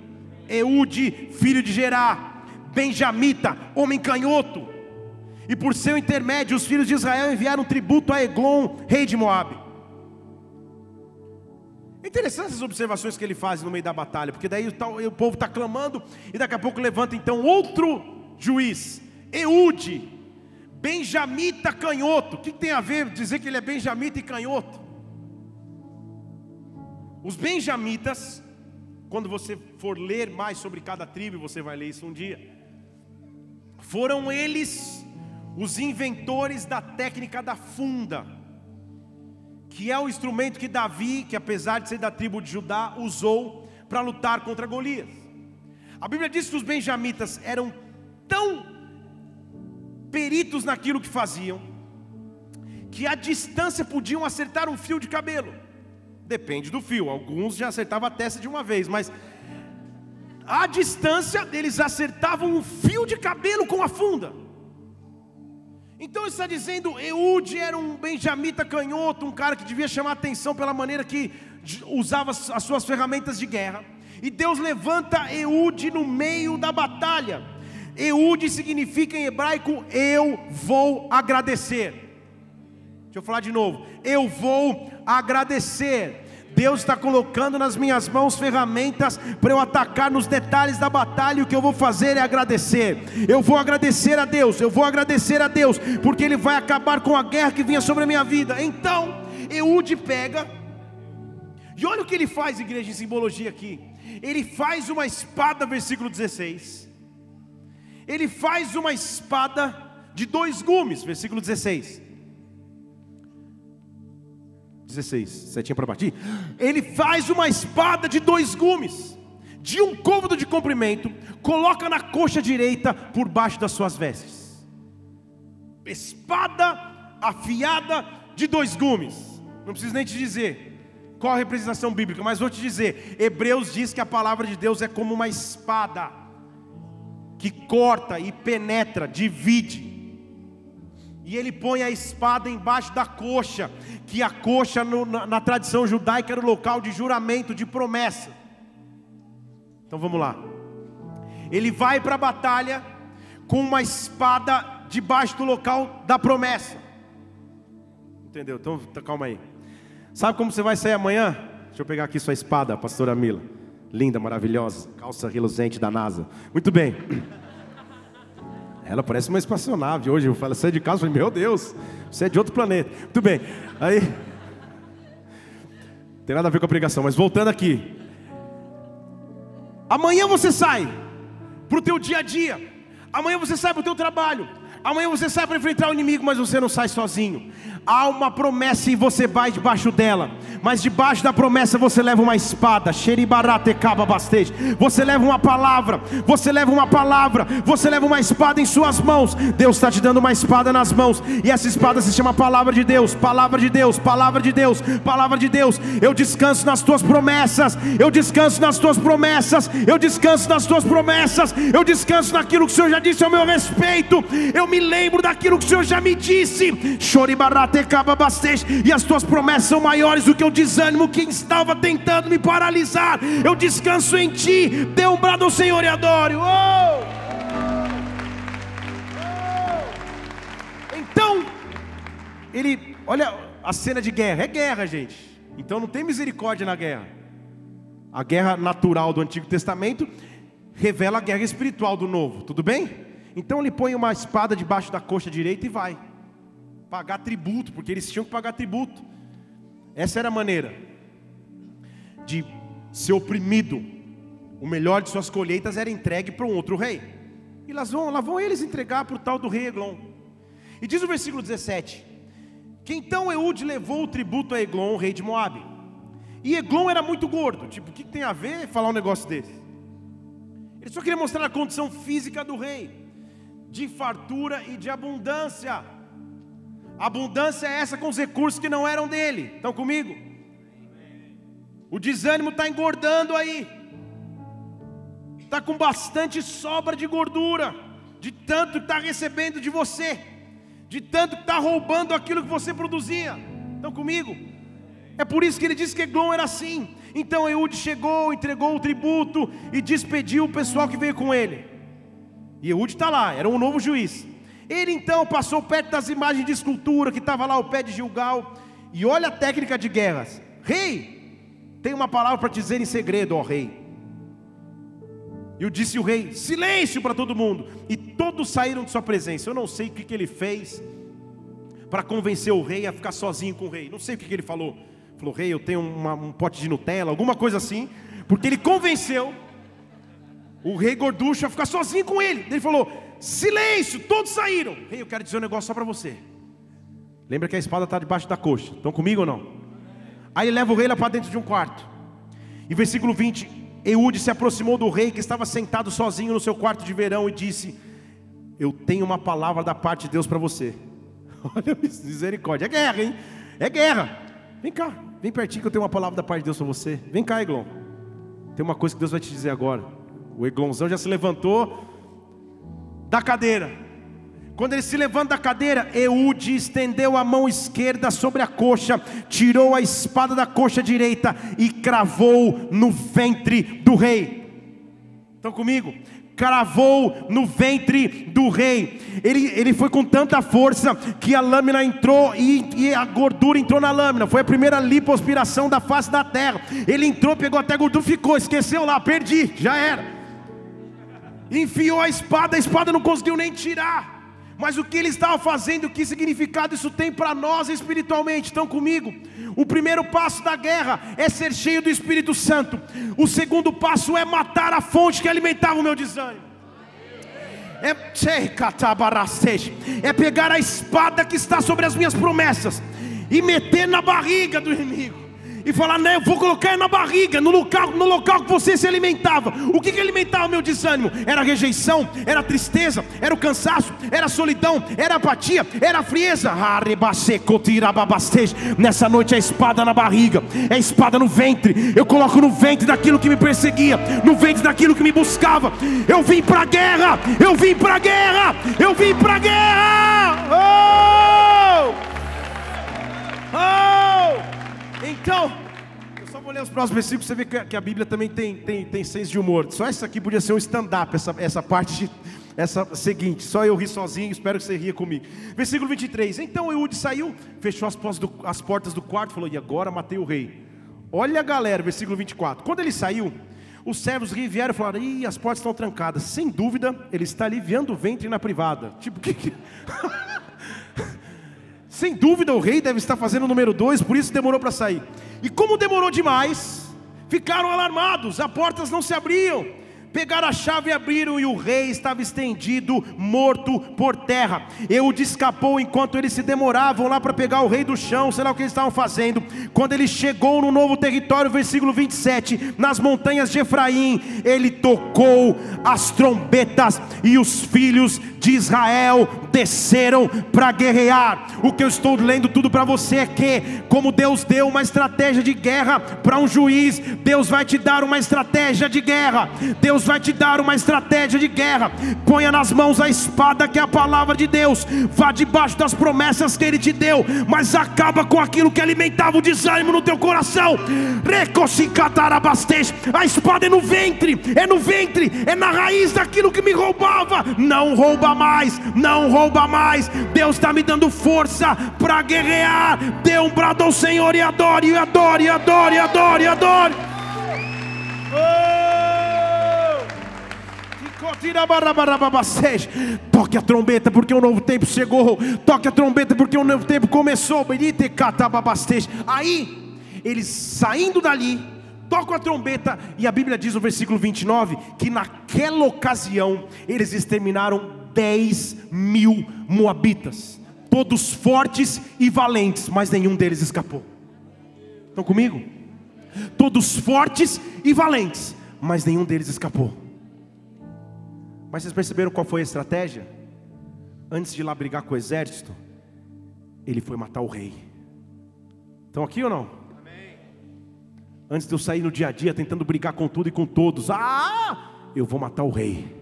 Eude, filho de Gerá benjamita, homem canhoto. E por seu intermédio, os filhos de Israel enviaram tributo a Eglon, rei de Moabe. É interessante essas observações que ele faz no meio da batalha, porque daí o povo está clamando, e daqui a pouco levanta então outro juiz, Eude, benjamita canhoto. O que tem a ver dizer que ele é benjamita e canhoto? Os benjamitas, quando você for ler mais sobre cada tribo, você vai ler isso um dia foram eles os inventores da técnica da funda, que é o instrumento que Davi, que apesar de ser da tribo de Judá, usou para lutar contra Golias. A Bíblia diz que os benjamitas eram tão peritos naquilo que faziam, que a distância podiam acertar um fio de cabelo. Depende do fio, alguns já acertavam a testa de uma vez, mas à distância, eles acertavam um fio de cabelo com a funda. Então está dizendo, Eude era um benjamita canhoto, um cara que devia chamar atenção pela maneira que usava as suas ferramentas de guerra. E Deus levanta Eude no meio da batalha. Eude significa em hebraico eu vou agradecer. Deixa eu falar de novo. Eu vou agradecer. Deus está colocando nas minhas mãos ferramentas para eu atacar nos detalhes da batalha. E o que eu vou fazer é agradecer. Eu vou agradecer a Deus, eu vou agradecer a Deus, porque Ele vai acabar com a guerra que vinha sobre a minha vida. Então, Eude pega, e olha o que ele faz, igreja, em simbologia aqui. Ele faz uma espada, versículo 16. Ele faz uma espada de dois gumes, versículo 16. 16, setinha para bater. Ele faz uma espada de dois gumes, de um côvado de comprimento, coloca na coxa direita por baixo das suas vestes. espada afiada de dois gumes. Não preciso nem te dizer qual a representação bíblica, mas vou te dizer: Hebreus diz que a palavra de Deus é como uma espada que corta e penetra, divide. E ele põe a espada embaixo da coxa, que a coxa no, na, na tradição judaica era o local de juramento, de promessa. Então vamos lá. Ele vai para a batalha com uma espada debaixo do local da promessa. Entendeu? Então tá, calma aí. Sabe como você vai sair amanhã? Deixa eu pegar aqui sua espada, pastora Mila. Linda, maravilhosa, calça reluzente da NASA. Muito bem. Ela parece uma espaçonave hoje. Eu falo, sai de casa, falei, meu Deus, você é de outro planeta. Muito bem. Aí. Tem nada a ver com a pregação, mas voltando aqui. Amanhã você sai para o teu dia a dia. Amanhã você sai para o teu trabalho. Amanhã você sai para enfrentar o inimigo, mas você não sai sozinho. Há uma promessa e você vai debaixo dela. Mas debaixo da promessa você leva uma espada. Você leva uma palavra. Você leva uma palavra. Você leva uma espada em suas mãos. Deus está te dando uma espada nas mãos. E essa espada se chama palavra de Deus. Palavra de Deus. Palavra de Deus. Palavra de Deus. Eu descanso nas tuas promessas. Eu descanso nas tuas promessas. Eu descanso nas tuas promessas. Eu descanso naquilo que o Senhor já disse ao meu respeito. Eu me lembro daquilo que o Senhor já me disse. E as tuas promessas são maiores do que o desânimo que estava tentando me paralisar. Eu descanso em ti. Dê um brado ao Senhor e adore. Oh! Oh! Então, ele, olha a cena de guerra, é guerra, gente. Então não tem misericórdia na guerra. A guerra natural do Antigo Testamento revela a guerra espiritual do Novo, tudo bem? Então ele põe uma espada debaixo da coxa direita e vai pagar tributo, porque eles tinham que pagar tributo. Essa era a maneira de ser oprimido. O melhor de suas colheitas era entregue para um outro rei. E lá vão, lá vão eles entregar para o tal do rei Eglon. E diz o versículo 17: Que então Eude levou o tributo a Eglon, rei de Moabe. E Eglon era muito gordo. Tipo, o que tem a ver falar um negócio desse? Ele só queria mostrar a condição física do rei, de fartura e de abundância. Abundância é essa com os recursos que não eram dele. Estão comigo? O desânimo está engordando aí. Está com bastante sobra de gordura. De tanto que está recebendo de você. De tanto que está roubando aquilo que você produzia. Estão comigo? É por isso que ele disse que Eglon era assim. Então Eude chegou, entregou o tributo e despediu o pessoal que veio com ele. E Eude está lá, era um novo juiz. Ele então passou perto das imagens de escultura que estava lá ao pé de Gilgal. E olha a técnica de guerras. Rei, tem uma palavra para te dizer em segredo, ó rei. E disse o rei: silêncio para todo mundo. E todos saíram de sua presença. Eu não sei o que, que ele fez para convencer o rei a ficar sozinho com o rei. Não sei o que, que ele falou. Falou, rei, eu tenho uma, um pote de Nutella, alguma coisa assim. Porque ele convenceu o rei gorducho a ficar sozinho com ele. Ele falou: Silêncio, todos saíram. Rei, eu quero dizer um negócio só para você. Lembra que a espada está debaixo da coxa. Estão comigo ou não? Aí ele leva o rei lá para dentro de um quarto. E versículo 20: Eude se aproximou do rei que estava sentado sozinho no seu quarto de verão e disse: Eu tenho uma palavra da parte de Deus para você. Olha misericórdia, é guerra, hein? É guerra. Vem cá, vem pertinho que eu tenho uma palavra da parte de Deus para você. Vem cá, Eglon. Tem uma coisa que Deus vai te dizer agora. O Eglonzão já se levantou da cadeira. Quando ele se levanta da cadeira, Eude estendeu a mão esquerda sobre a coxa, tirou a espada da coxa direita e cravou no ventre do rei. Estão comigo? Cravou no ventre do rei. Ele, ele foi com tanta força que a lâmina entrou e, e a gordura entrou na lâmina. Foi a primeira lipoaspiração da face da terra. Ele entrou, pegou até a gordura, ficou, esqueceu lá, perdi, já era enfiou a espada, a espada não conseguiu nem tirar. Mas o que ele estava fazendo, que significado isso tem para nós espiritualmente? Estão comigo? O primeiro passo da guerra é ser cheio do Espírito Santo. O segundo passo é matar a fonte que alimentava o meu desânimo. É, é pegar a espada que está sobre as minhas promessas e meter na barriga do inimigo e falar, né, eu vou colocar na barriga, no local, no local que você se alimentava. O que, que alimentava o meu desânimo? Era rejeição, era tristeza, era o cansaço, era a solidão, era a apatia, era a frieza. Nessa noite é espada na barriga, é espada no ventre. Eu coloco no ventre daquilo que me perseguia, no ventre daquilo que me buscava. Eu vim para a guerra, eu vim para a guerra, eu vim para a guerra. Oh! Oh! Então, eu só vou ler os próximos versículos, você vê que a Bíblia também tem, tem, tem senso de humor. Só isso aqui podia ser um stand-up, essa, essa parte essa seguinte, só eu ri sozinho, espero que você ria comigo. Versículo 23. Então Eude saiu, fechou as portas, do, as portas do quarto, falou: E agora matei o rei. Olha a galera, versículo 24. Quando ele saiu, os servos vieram e falaram: Ih, as portas estão trancadas. Sem dúvida, ele está aliviando o ventre na privada. Tipo, que. que... Sem dúvida o rei deve estar fazendo o número dois, por isso demorou para sair. E como demorou demais, ficaram alarmados, as portas não se abriam. Pegaram a chave e abriram, e o rei estava estendido, morto por terra. Eude escapou enquanto eles se demoravam lá para pegar o rei do chão, sei lá o que eles estavam fazendo. Quando ele chegou no novo território, versículo 27, nas montanhas de Efraim, ele tocou as trombetas, e os filhos de Israel desceram para guerrear. O que eu estou lendo tudo para você é que, como Deus deu uma estratégia de guerra para um juiz, Deus vai te dar uma estratégia de guerra. Deus vai te dar uma estratégia de guerra. Ponha nas mãos a espada que é a palavra de Deus. Vá debaixo das promessas que Ele te deu, mas acaba com aquilo que alimentava o desânimo no teu coração. A espada é no ventre, é no ventre, é na raiz daquilo que me roubava. Não rouba mais, não rouba mais. Deus está me dando força para guerrear. Dê um brado ao Senhor e adore, e adore, e adore, e adore, e adore. Oh! Toque a trombeta porque o novo tempo chegou. Toque a trombeta porque o novo tempo começou. Aí, eles saindo dali, tocam a trombeta, e a Bíblia diz no versículo 29 que naquela ocasião eles exterminaram 10 mil moabitas, todos fortes e valentes, mas nenhum deles escapou. Estão comigo? Todos fortes e valentes, mas nenhum deles escapou. Mas vocês perceberam qual foi a estratégia? Antes de ir lá brigar com o exército, ele foi matar o rei. Estão aqui ou não? Amém. Antes de eu sair no dia a dia tentando brigar com tudo e com todos, ah, eu vou matar o rei.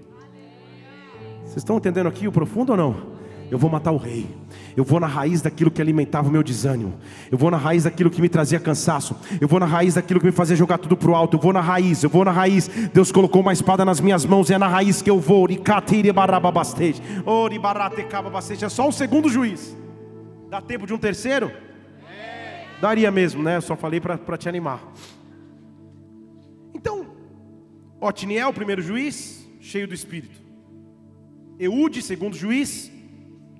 Vocês estão entendendo aqui o profundo ou não? Eu vou matar o rei. Eu vou na raiz daquilo que alimentava o meu desânimo. Eu vou na raiz daquilo que me trazia cansaço. Eu vou na raiz daquilo que me fazia jogar tudo pro alto. Eu vou na raiz, eu vou na raiz. Deus colocou uma espada nas minhas mãos e é na raiz que eu vou. É só o segundo juiz. Dá tempo de um terceiro? Daria mesmo, né? Eu só falei para te animar. Então, Otiniel, primeiro juiz, cheio do espírito. Eude, segundo juiz,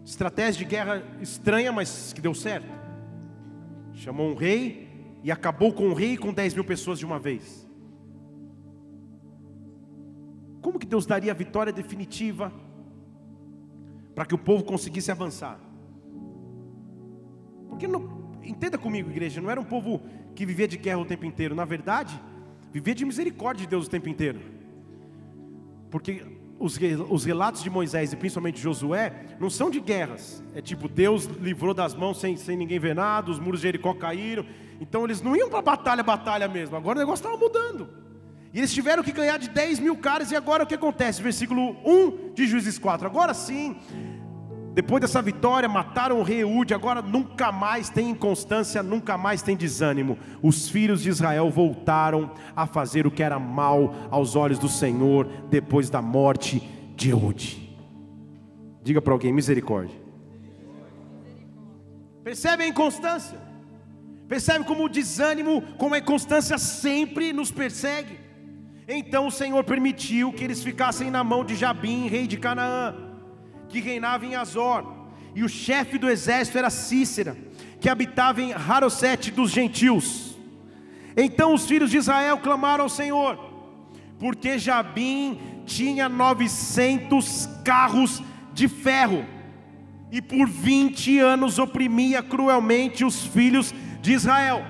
estratégia de guerra estranha, mas que deu certo. Chamou um rei e acabou com o rei e com 10 mil pessoas de uma vez. Como que Deus daria a vitória definitiva para que o povo conseguisse avançar? Porque não, entenda comigo, igreja, não era um povo que vivia de guerra o tempo inteiro. Na verdade, vivia de misericórdia de Deus o tempo inteiro. Porque os, os relatos de Moisés e principalmente Josué não são de guerras. É tipo, Deus livrou das mãos sem, sem ninguém ver nada, os muros de Jericó caíram. Então eles não iam para batalha, batalha mesmo. Agora o negócio estava mudando. E eles tiveram que ganhar de 10 mil caras. E agora o que acontece? Versículo 1 de Juízes 4. Agora sim, depois dessa vitória, mataram o rei Eude, agora nunca mais tem inconstância, nunca mais tem desânimo. Os filhos de Israel voltaram a fazer o que era mal aos olhos do Senhor depois da morte de Eude. Diga para alguém: misericórdia. Percebe a inconstância? Percebe como o desânimo, como a inconstância sempre nos persegue? Então o Senhor permitiu que eles ficassem na mão de Jabim, rei de Canaã que reinava em Azor, e o chefe do exército era Cícera, que habitava em Harosete dos gentios. Então os filhos de Israel clamaram ao Senhor, porque Jabim tinha 900 carros de ferro, e por 20 anos oprimia cruelmente os filhos de Israel.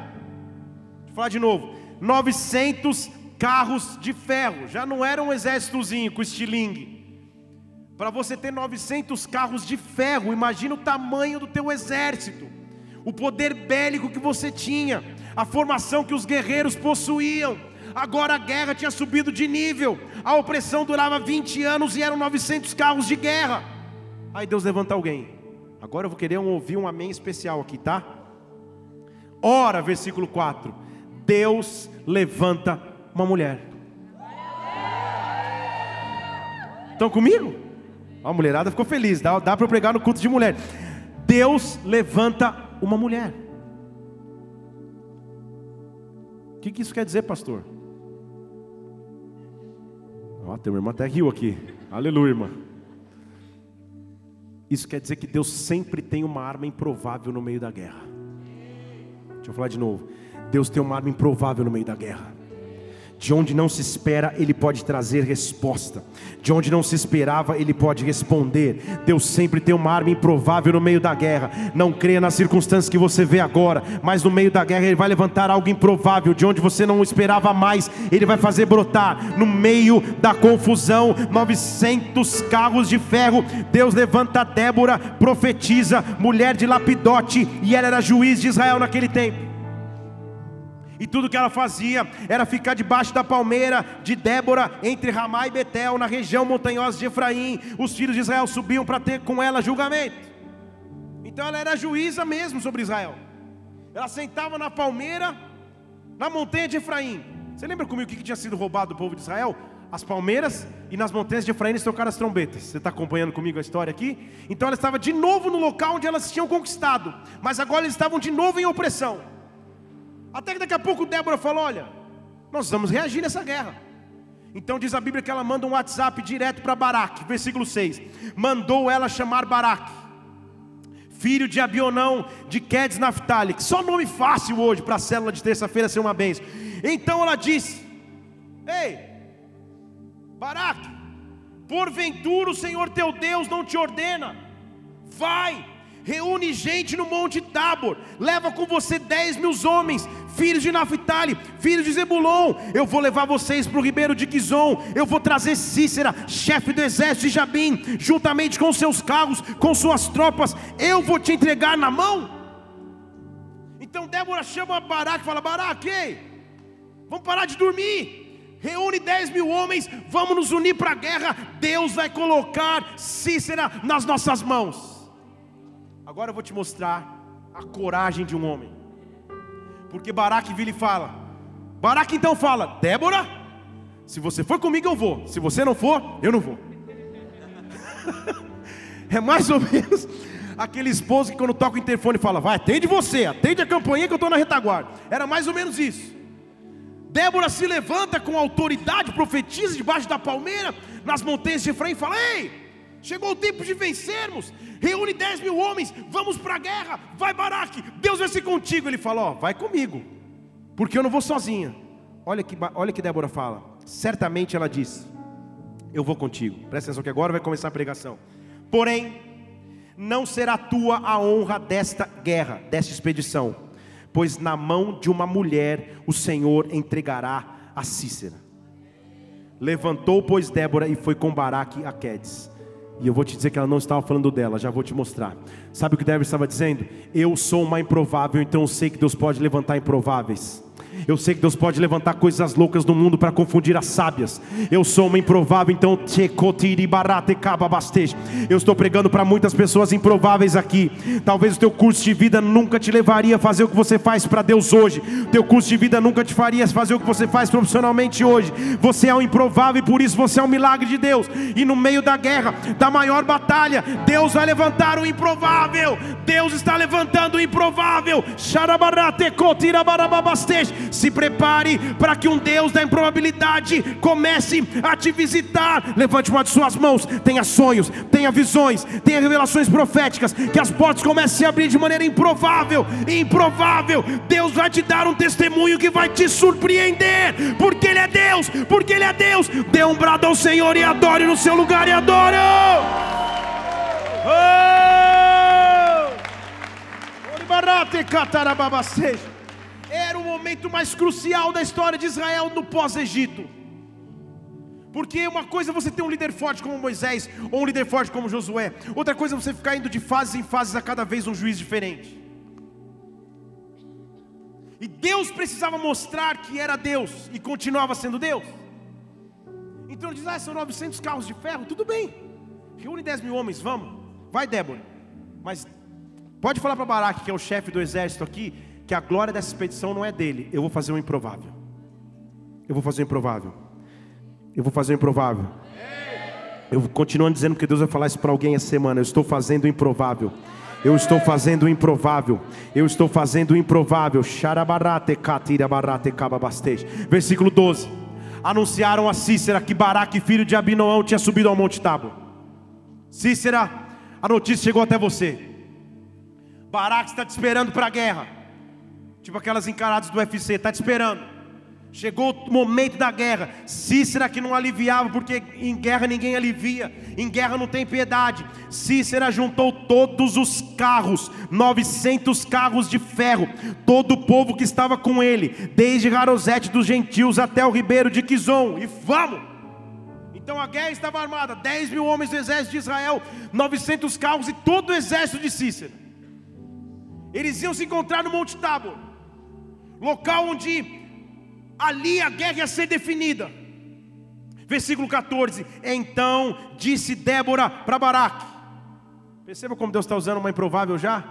Vou falar de novo: 900 carros de ferro, já não era um exércitozinho com estilingue. Para você ter 900 carros de ferro, imagina o tamanho do teu exército, o poder bélico que você tinha, a formação que os guerreiros possuíam. Agora a guerra tinha subido de nível, a opressão durava 20 anos e eram 900 carros de guerra. Aí Deus levanta alguém. Agora eu vou querer ouvir um amém especial aqui, tá? Ora, versículo 4: Deus levanta uma mulher. Estão comigo? A mulherada ficou feliz, dá, dá para pregar no culto de mulher. Deus levanta uma mulher. O que, que isso quer dizer, pastor? Ó, tem uma irmã até riu aqui. Aleluia, irmã. Isso quer dizer que Deus sempre tem uma arma improvável no meio da guerra. Deixa eu falar de novo. Deus tem uma arma improvável no meio da guerra. De onde não se espera, Ele pode trazer resposta. De onde não se esperava, Ele pode responder. Deus sempre tem uma arma improvável no meio da guerra. Não creia nas circunstâncias que você vê agora, mas no meio da guerra Ele vai levantar algo improvável. De onde você não esperava mais, Ele vai fazer brotar. No meio da confusão, 900 carros de ferro. Deus levanta Débora, profetiza, mulher de Lapidote, e ela era juiz de Israel naquele tempo e tudo que ela fazia era ficar debaixo da palmeira de Débora, entre Ramá e Betel, na região montanhosa de Efraim. Os filhos de Israel subiam para ter com ela julgamento. Então ela era juíza mesmo sobre Israel. Ela sentava na palmeira, na montanha de Efraim. Você lembra comigo o que tinha sido roubado do povo de Israel? As palmeiras e nas montanhas de Efraim eles trocaram as trombetas. Você está acompanhando comigo a história aqui? Então ela estava de novo no local onde elas tinham conquistado, mas agora eles estavam de novo em opressão. Até que daqui a pouco Débora falou: Olha, nós vamos reagir nessa guerra. Então diz a Bíblia que ela manda um WhatsApp direto para Baraque, versículo 6. Mandou ela chamar Baraque, filho de Abionão de Quedes Naphtali. Só nome fácil hoje para a célula de terça-feira ser uma bênção. Então ela disse: Ei, Baraque, porventura o Senhor teu Deus não te ordena, vai reúne gente no Monte Tabor, leva com você dez mil homens, filhos de Naphtali, filhos de Zebulon. Eu vou levar vocês para o ribeiro de Quizon. Eu vou trazer Cícera, chefe do exército de Jabim, juntamente com seus carros, com suas tropas. Eu vou te entregar na mão. Então Débora chama Baraque e fala: Baraque, vamos parar de dormir reúne 10 mil homens, vamos nos unir para a guerra. Deus vai colocar Cícera nas nossas mãos. Agora eu vou te mostrar a coragem de um homem. Porque Baraque vira e fala: Baraque então fala: Débora, se você for comigo eu vou, se você não for, eu não vou. é mais ou menos aquele esposo que quando toca o interfone fala: Vai, atende você, atende a campainha que eu estou na retaguarda. Era mais ou menos isso. Débora se levanta com autoridade, profetiza debaixo da palmeira, nas montanhas de Efraim, e fala: Ei, chegou o tempo de vencermos reúne 10 mil homens, vamos para a guerra, vai Baraque, Deus vai ser contigo. Ele fala: Ó, vai comigo, porque eu não vou sozinha. Olha que, olha que Débora fala, certamente ela disse: Eu vou contigo. Presta atenção que agora vai começar a pregação. Porém, não será tua a honra desta guerra, desta expedição, pois na mão de uma mulher o Senhor entregará a Cícera. Levantou, pois, Débora e foi com Baraque a Quedes. E eu vou te dizer que ela não estava falando dela, já vou te mostrar. Sabe o que Débora estava dizendo? Eu sou uma improvável, então eu sei que Deus pode levantar improváveis. Eu sei que Deus pode levantar coisas loucas no mundo para confundir as sábias. Eu sou uma improvável, então eu estou pregando para muitas pessoas improváveis aqui. Talvez o teu curso de vida nunca te levaria a fazer o que você faz para Deus hoje. Teu curso de vida nunca te faria fazer o que você faz profissionalmente hoje. Você é um improvável e por isso você é um milagre de Deus. E no meio da guerra, da maior batalha, Deus vai levantar o improvável. Deus está levantando o improvável. Se prepare para que um Deus da improbabilidade comece a te visitar. Levante uma de suas mãos. Tenha sonhos, tenha visões, tenha revelações proféticas. Que as portas comecem a abrir de maneira improvável. Improvável. Deus vai te dar um testemunho que vai te surpreender. Porque Ele é Deus. Porque Ele é Deus. Dê um brado ao Senhor e adore no seu lugar e adore. Oh! Era um momento mais crucial da história de Israel no pós-Egito. Porque uma coisa é você ter um líder forte como Moisés, ou um líder forte como Josué, outra coisa é você ficar indo de fases em fases a cada vez um juiz diferente. E Deus precisava mostrar que era Deus e continuava sendo Deus. Então ele diz: Ah, são 900 carros de ferro, tudo bem. Reúne 10 mil homens, vamos. Vai, Débora. Mas pode falar para Baraque, que é o chefe do exército aqui, que a glória dessa expedição não é dele. Eu vou fazer o improvável. Eu vou fazer o improvável. Eu vou fazer o improvável. Eu continuo dizendo que Deus vai falar isso para alguém essa semana. Eu estou fazendo o improvável. Eu estou fazendo o improvável. Eu estou fazendo o improvável. Versículo 12. Anunciaram a Cícera que Baraque, filho de Abinoão, tinha subido ao Monte Tábor. Cícera, a notícia chegou até você. Baraque está te esperando para a guerra. Tipo aquelas encaradas do UFC, está te esperando. Chegou o momento da guerra. Cícera que não aliviava, porque em guerra ninguém alivia, em guerra não tem piedade. Cícera juntou todos os carros, 900 carros de ferro, todo o povo que estava com ele, desde Garosete dos gentios até o ribeiro de Quizon, e vamos! Então a guerra estava armada, 10 mil homens do exército de Israel, 900 carros e todo o exército de Cícera. Eles iam se encontrar no Monte Tabor, local onde ali a guerra ia ser definida. Versículo 14: Então disse Débora para Baraque. Perceba como Deus está usando uma improvável já?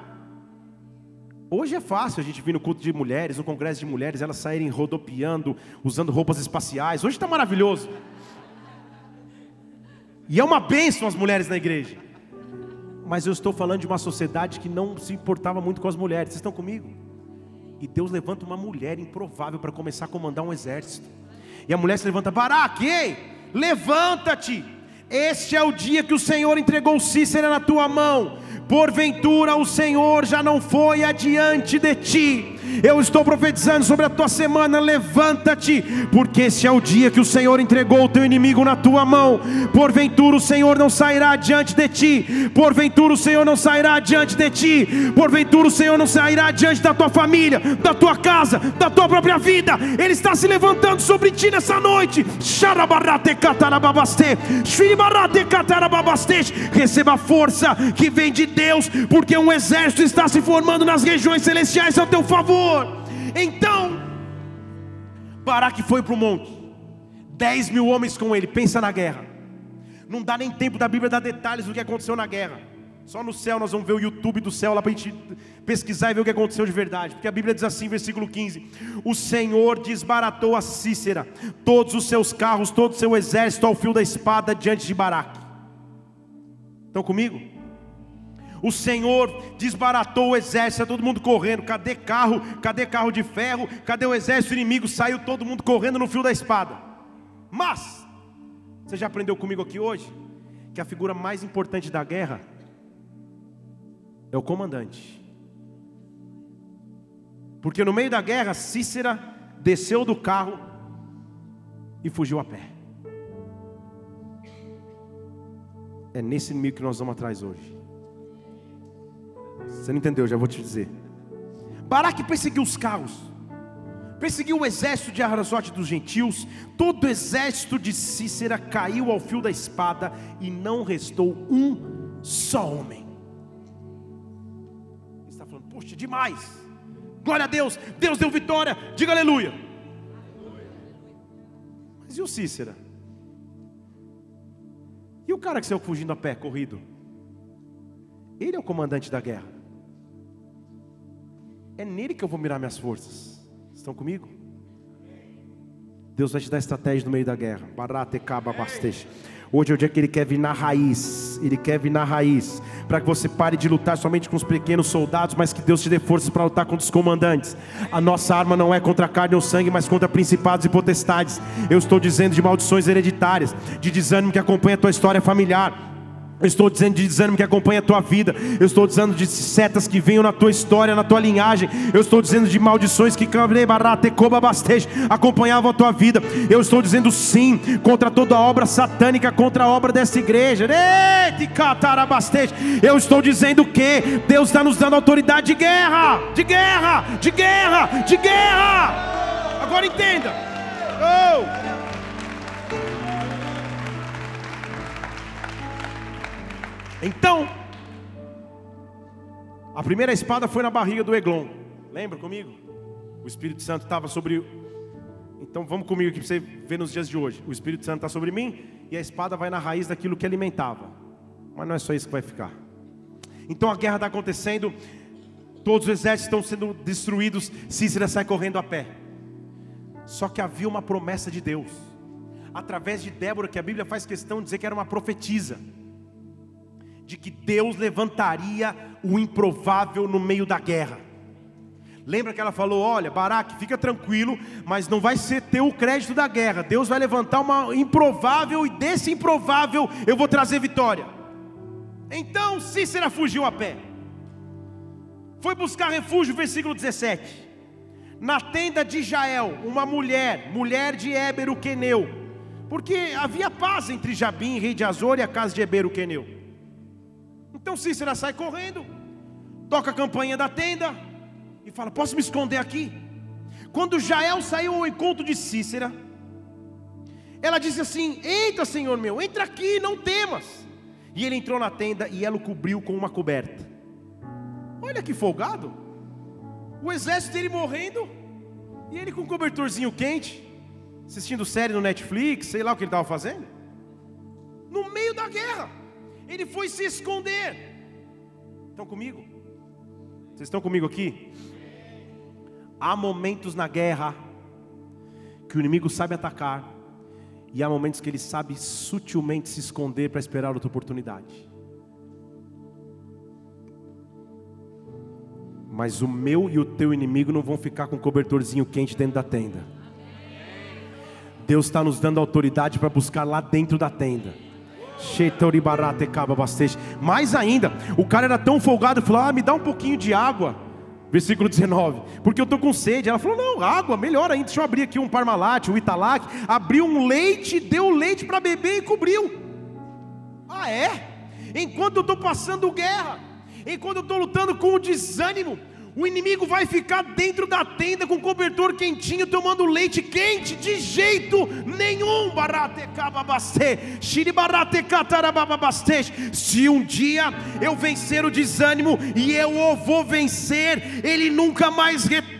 Hoje é fácil a gente vir no culto de mulheres, no congresso de mulheres, elas saírem rodopiando, usando roupas espaciais. Hoje está maravilhoso. E é uma bênção as mulheres na igreja. Mas eu estou falando de uma sociedade que não se importava muito com as mulheres. Vocês estão comigo? E Deus levanta uma mulher improvável para começar a comandar um exército. E a mulher se levanta, Baraque, levanta-te. Este é o dia que o Senhor entregou Cícera na tua mão. Porventura o Senhor já não foi adiante de ti eu estou profetizando sobre a tua semana. Levanta-te, porque esse é o dia que o Senhor entregou o teu inimigo na tua mão. Porventura o Senhor não sairá diante de ti. Porventura o Senhor não sairá diante de ti. Porventura o Senhor não sairá diante da tua família, da tua casa, da tua própria vida. Ele está se levantando sobre ti nessa noite. Receba a força que vem de Deus, porque um exército está se formando nas regiões celestiais ao teu favor. Senhor. Então, Baraque foi para o monte, dez mil homens com ele, pensa na guerra. Não dá nem tempo da Bíblia dar detalhes do que aconteceu na guerra. Só no céu nós vamos ver o YouTube do céu lá para a gente pesquisar e ver o que aconteceu de verdade. Porque a Bíblia diz assim, versículo 15: O Senhor desbaratou a Cícera, todos os seus carros, todo o seu exército ao fio da espada diante de Baraque. Estão comigo? O Senhor desbaratou o exército, todo mundo correndo. Cadê carro? Cadê carro de ferro? Cadê o exército inimigo? Saiu todo mundo correndo no fio da espada. Mas, você já aprendeu comigo aqui hoje que a figura mais importante da guerra é o comandante. Porque no meio da guerra, Cícera desceu do carro e fugiu a pé. É nesse inimigo que nós vamos atrás hoje. Você não entendeu, já vou te dizer. Baraque perseguiu os carros, perseguiu o exército de Arrazote dos gentios, todo o exército de Cícera caiu ao fio da espada e não restou um só homem. Ele está falando, poxa, demais. Glória a Deus, Deus deu vitória, diga aleluia. Mas e o Cícera? E o cara que saiu fugindo a pé, corrido? Ele é o comandante da guerra. É nele que eu vou mirar minhas forças. Estão comigo? Deus vai te dar estratégia no meio da guerra. Bastante. Hoje é o dia que Ele quer vir na raiz. Ele quer vir na raiz. Para que você pare de lutar somente com os pequenos soldados, mas que Deus te dê forças para lutar contra os comandantes. A nossa arma não é contra carne ou sangue, mas contra principados e potestades. Eu estou dizendo de maldições hereditárias, de desânimo que acompanha a tua história familiar Eu estou dizendo de desânimo que acompanha a tua vida. Eu estou dizendo de setas que venham na tua história, na tua linhagem. Eu estou dizendo de maldições que acompanhavam a tua vida. Eu estou dizendo sim contra toda obra satânica, contra a obra dessa igreja. Eu estou dizendo que Deus está nos dando autoridade de guerra, de guerra, de guerra, de guerra. Agora entenda. Oh. Então, a primeira espada foi na barriga do Eglon. Lembra comigo? O Espírito Santo estava sobre. Então vamos comigo aqui para você ver nos dias de hoje. O Espírito Santo está sobre mim e a espada vai na raiz daquilo que alimentava. Mas não é só isso que vai ficar. Então a guerra está acontecendo, todos os exércitos estão sendo destruídos. Cícera sai correndo a pé. Só que havia uma promessa de Deus, através de Débora, que a Bíblia faz questão de dizer que era uma profetisa de que Deus levantaria o improvável no meio da guerra. Lembra que ela falou: Olha, Baraque, fica tranquilo, mas não vai ser teu o crédito da guerra. Deus vai levantar uma improvável e desse improvável eu vou trazer vitória. Então Cícera fugiu a pé. Foi buscar refúgio, versículo 17. Na tenda de Jael, uma mulher, mulher de Éber o Queneu, porque havia paz entre Jabim, rei de Azor, e a casa de Eber o Queneu. Então Cícera sai correndo, toca a campanha da tenda e fala: Posso me esconder aqui? Quando Jael saiu ao encontro de Cícera, ela disse assim: Entra, senhor meu, entra aqui, não temas. E ele entrou na tenda e ela o cobriu com uma coberta. Olha que folgado. O exército dele morrendo e ele com um cobertorzinho quente, assistindo série no Netflix, sei lá o que ele estava fazendo. No meio da guerra. Ele foi se esconder. Estão comigo? Vocês estão comigo aqui? Há momentos na guerra que o inimigo sabe atacar, e há momentos que ele sabe sutilmente se esconder para esperar outra oportunidade. Mas o meu e o teu inimigo não vão ficar com um cobertorzinho quente dentro da tenda. Deus está nos dando autoridade para buscar lá dentro da tenda. Mais ainda, o cara era tão folgado, falou: Ah, me dá um pouquinho de água. Versículo 19, porque eu estou com sede. Ela falou: Não, água, melhor ainda. Deixa eu abrir aqui um Parmalat, um Italac. Abriu um leite, deu leite para beber e cobriu. Ah, é? Enquanto eu estou passando guerra, enquanto eu estou lutando com o desânimo, o inimigo vai ficar dentro da tenda com cobertor quentinho, tomando leite quente, de jeito nenhum. Se um dia eu vencer o desânimo e eu o vou vencer, ele nunca mais retorna.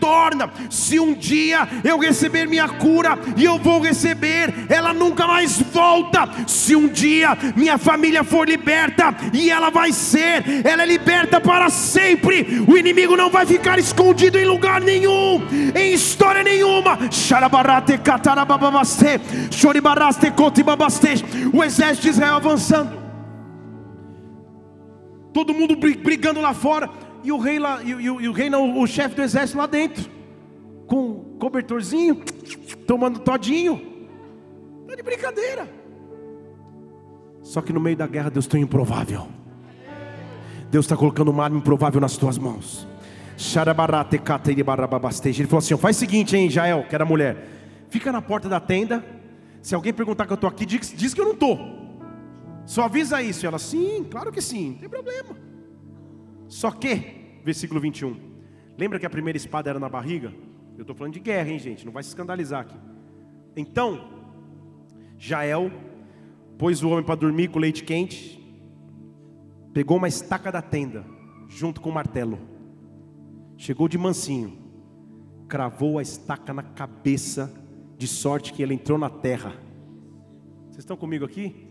Se um dia eu receber minha cura e eu vou receber, ela nunca mais volta. Se um dia minha família for liberta e ela vai ser, ela é liberta para sempre. O inimigo não vai ficar escondido em lugar nenhum, em história nenhuma. O exército de Israel avançando, todo mundo brigando lá fora, e o rei lá, e, e, e o rei não, o chefe do exército lá dentro, com cobertorzinho, tomando todinho, tá de brincadeira. Só que no meio da guerra Deus tem um improvável. Deus está colocando uma arma improvável nas tuas mãos. Ele falou assim: faz o seguinte, hein, Jael, que era mulher. Fica na porta da tenda. Se alguém perguntar que eu estou aqui, diz, diz que eu não estou. Só avisa isso. E ela, sim, claro que sim, não tem problema. Só que, versículo 21. Lembra que a primeira espada era na barriga? Eu estou falando de guerra, hein, gente? Não vai se escandalizar aqui. Então, Jael pôs o homem para dormir com leite quente, pegou uma estaca da tenda, junto com o martelo Chegou de mansinho, cravou a estaca na cabeça, de sorte que ele entrou na terra. Vocês estão comigo aqui?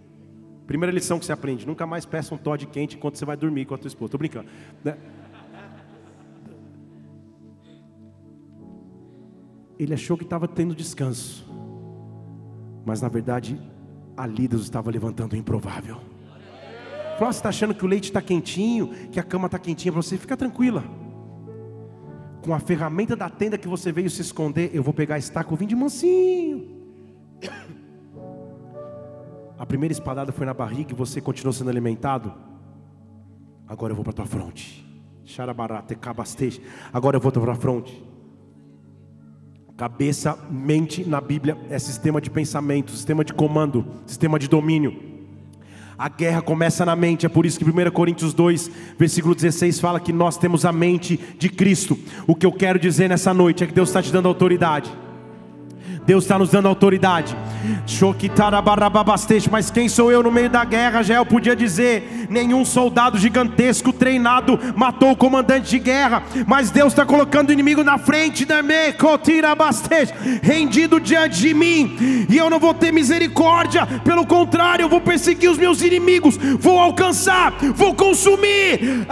Primeira lição que você aprende: nunca mais peça um Todd quente enquanto você vai dormir com a tua esposa. Estou brincando. Né? Ele achou que estava tendo descanso, mas na verdade ali Deus estava levantando o improvável. Falou, você está achando que o leite está quentinho, que a cama está quentinha para você? Fica tranquila com a ferramenta da tenda que você veio se esconder, eu vou pegar a estaca, vim de mansinho. Primeira espadada foi na barriga e você continuou sendo alimentado, agora eu vou para a tua fronte. Agora eu vou para a fronte. Cabeça, mente na Bíblia é sistema de pensamento, sistema de comando, sistema de domínio. A guerra começa na mente, é por isso que 1 Coríntios 2, versículo 16 fala que nós temos a mente de Cristo. O que eu quero dizer nessa noite é que Deus está te dando autoridade. Deus está nos dando autoridade. Mas quem sou eu no meio da guerra? Jael podia dizer: nenhum soldado gigantesco treinado matou o comandante de guerra. Mas Deus está colocando o inimigo na frente, rendido diante de mim. E eu não vou ter misericórdia, pelo contrário, eu vou perseguir os meus inimigos, vou alcançar, vou consumir.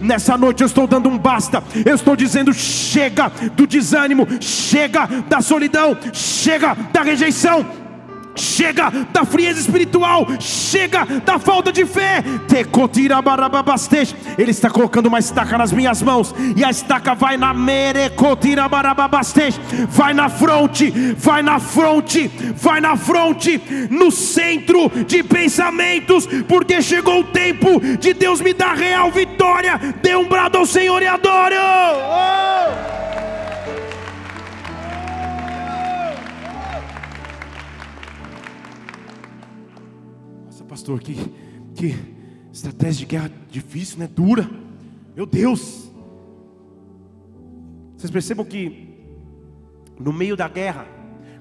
Nessa noite eu estou dando um basta, eu estou dizendo: chega do desânimo, da solidão, chega da rejeição, chega da frieza espiritual, chega da falta de fé. Ele está colocando uma estaca nas minhas mãos, e a estaca vai na vai na fronte, vai na fronte, vai na fronte, no centro de pensamentos, porque chegou o tempo de Deus me dar real vitória. Dê um brado ao Senhor e adore. Oh! Pastor, que, que estratégia de guerra difícil, né? Dura. Meu Deus. Vocês percebam que no meio da guerra,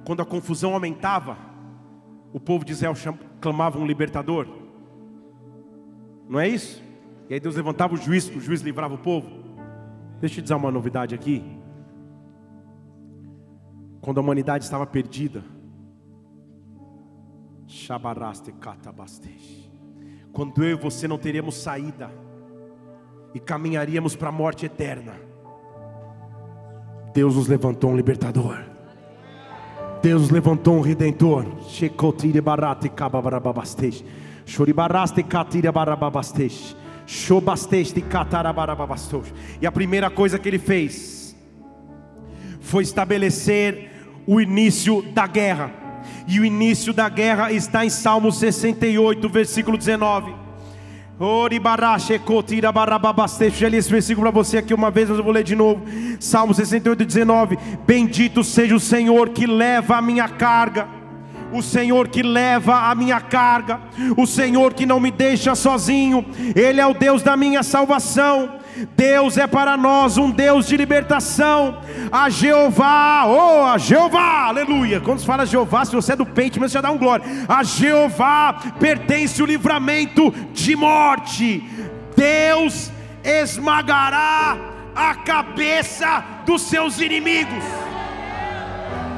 quando a confusão aumentava, o povo de Israel clamava um libertador. Não é isso? E aí Deus levantava o juiz, o juiz livrava o povo. Deixa eu te dizer uma novidade aqui. Quando a humanidade estava perdida, quando eu e você não teríamos saída e caminharíamos para a morte eterna, Deus nos levantou um libertador. Deus nos levantou um redentor. E a primeira coisa que ele fez foi estabelecer o início da guerra. E o início da guerra está em Salmo 68, versículo 19. Já li esse versículo para você aqui uma vez, mas eu vou ler de novo. Salmo 68, 19. Bendito seja o Senhor que leva a minha carga o Senhor que leva a minha carga, o Senhor que não me deixa sozinho, Ele é o Deus da minha salvação. Deus é para nós um Deus de libertação. A Jeová, oh, a Jeová, aleluia. Quando se fala Jeová, se você é do peito, mas já dá um glória. A Jeová pertence o livramento de morte. Deus esmagará a cabeça dos seus inimigos.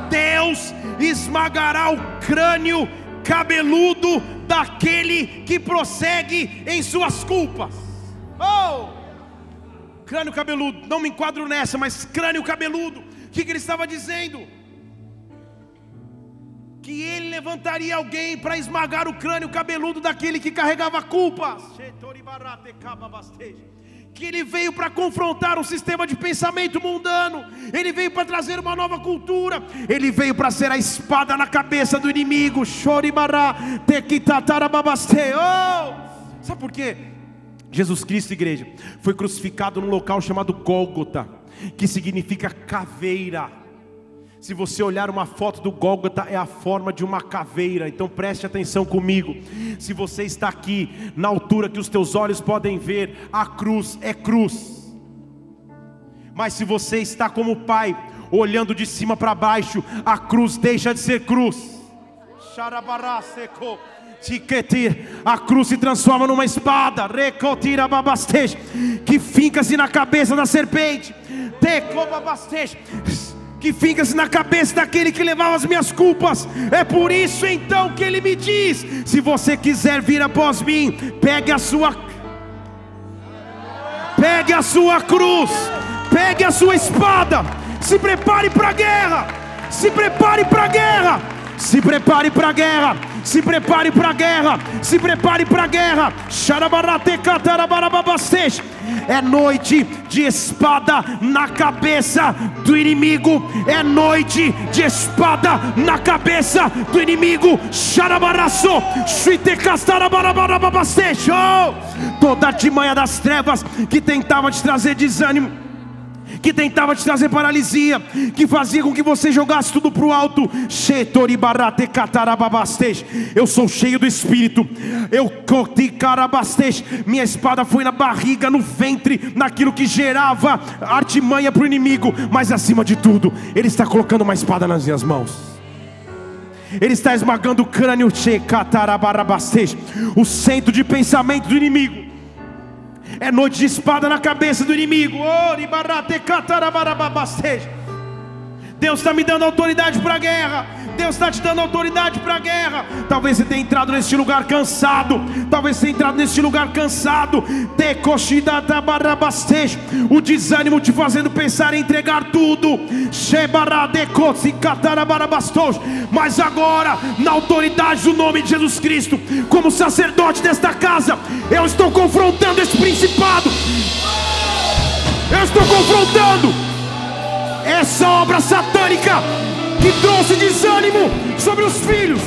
Deus esmagará o crânio cabeludo daquele que prossegue em suas culpas. Oh! Crânio cabeludo, não me enquadro nessa, mas crânio cabeludo, o que, que ele estava dizendo? Que ele levantaria alguém para esmagar o crânio cabeludo daquele que carregava culpas. Que ele veio para confrontar um sistema de pensamento mundano, ele veio para trazer uma nova cultura, ele veio para ser a espada na cabeça do inimigo. Choribará, oh! Sabe por quê? Jesus Cristo, igreja, foi crucificado num local chamado Gólgota, que significa caveira. Se você olhar uma foto do Gólgota, é a forma de uma caveira. Então preste atenção comigo. Se você está aqui, na altura que os teus olhos podem ver, a cruz é cruz. Mas se você está como pai, olhando de cima para baixo, a cruz deixa de ser cruz. Xarabará secou a cruz se transforma numa espada, que finca-se na cabeça da serpente, que fica-se na cabeça daquele que levava as minhas culpas. É por isso então que ele me diz: se você quiser vir após mim, pegue a sua pegue a sua cruz, pegue a sua espada, se prepare para a guerra, se prepare para a guerra, se prepare para a guerra Se prepare para a guerra. Se prepare para a guerra. É noite de espada na cabeça do inimigo. É noite de espada na cabeça do inimigo. Oh! Toda a artimanha das trevas que tentava te trazer desânimo que tentava te trazer paralisia, que fazia com que você jogasse tudo para o alto. Eu sou cheio do Espírito, eu minha espada foi na barriga, no ventre, naquilo que gerava artimanha para o inimigo, mas acima de tudo, Ele está colocando uma espada nas minhas mãos. Ele está esmagando o crânio, o centro de pensamento do inimigo. É noite de espada na cabeça do inimigo. Deus está me dando autoridade para a guerra. Deus está te dando autoridade para a guerra. Talvez você tenha entrado neste lugar cansado. Talvez você tenha entrado neste lugar cansado. O desânimo te fazendo pensar em entregar tudo. Mas agora, na autoridade do nome de Jesus Cristo, como sacerdote desta casa, eu estou confrontando esse principado. Eu estou confrontando essa obra satânica que trouxe desânimo sobre os filhos.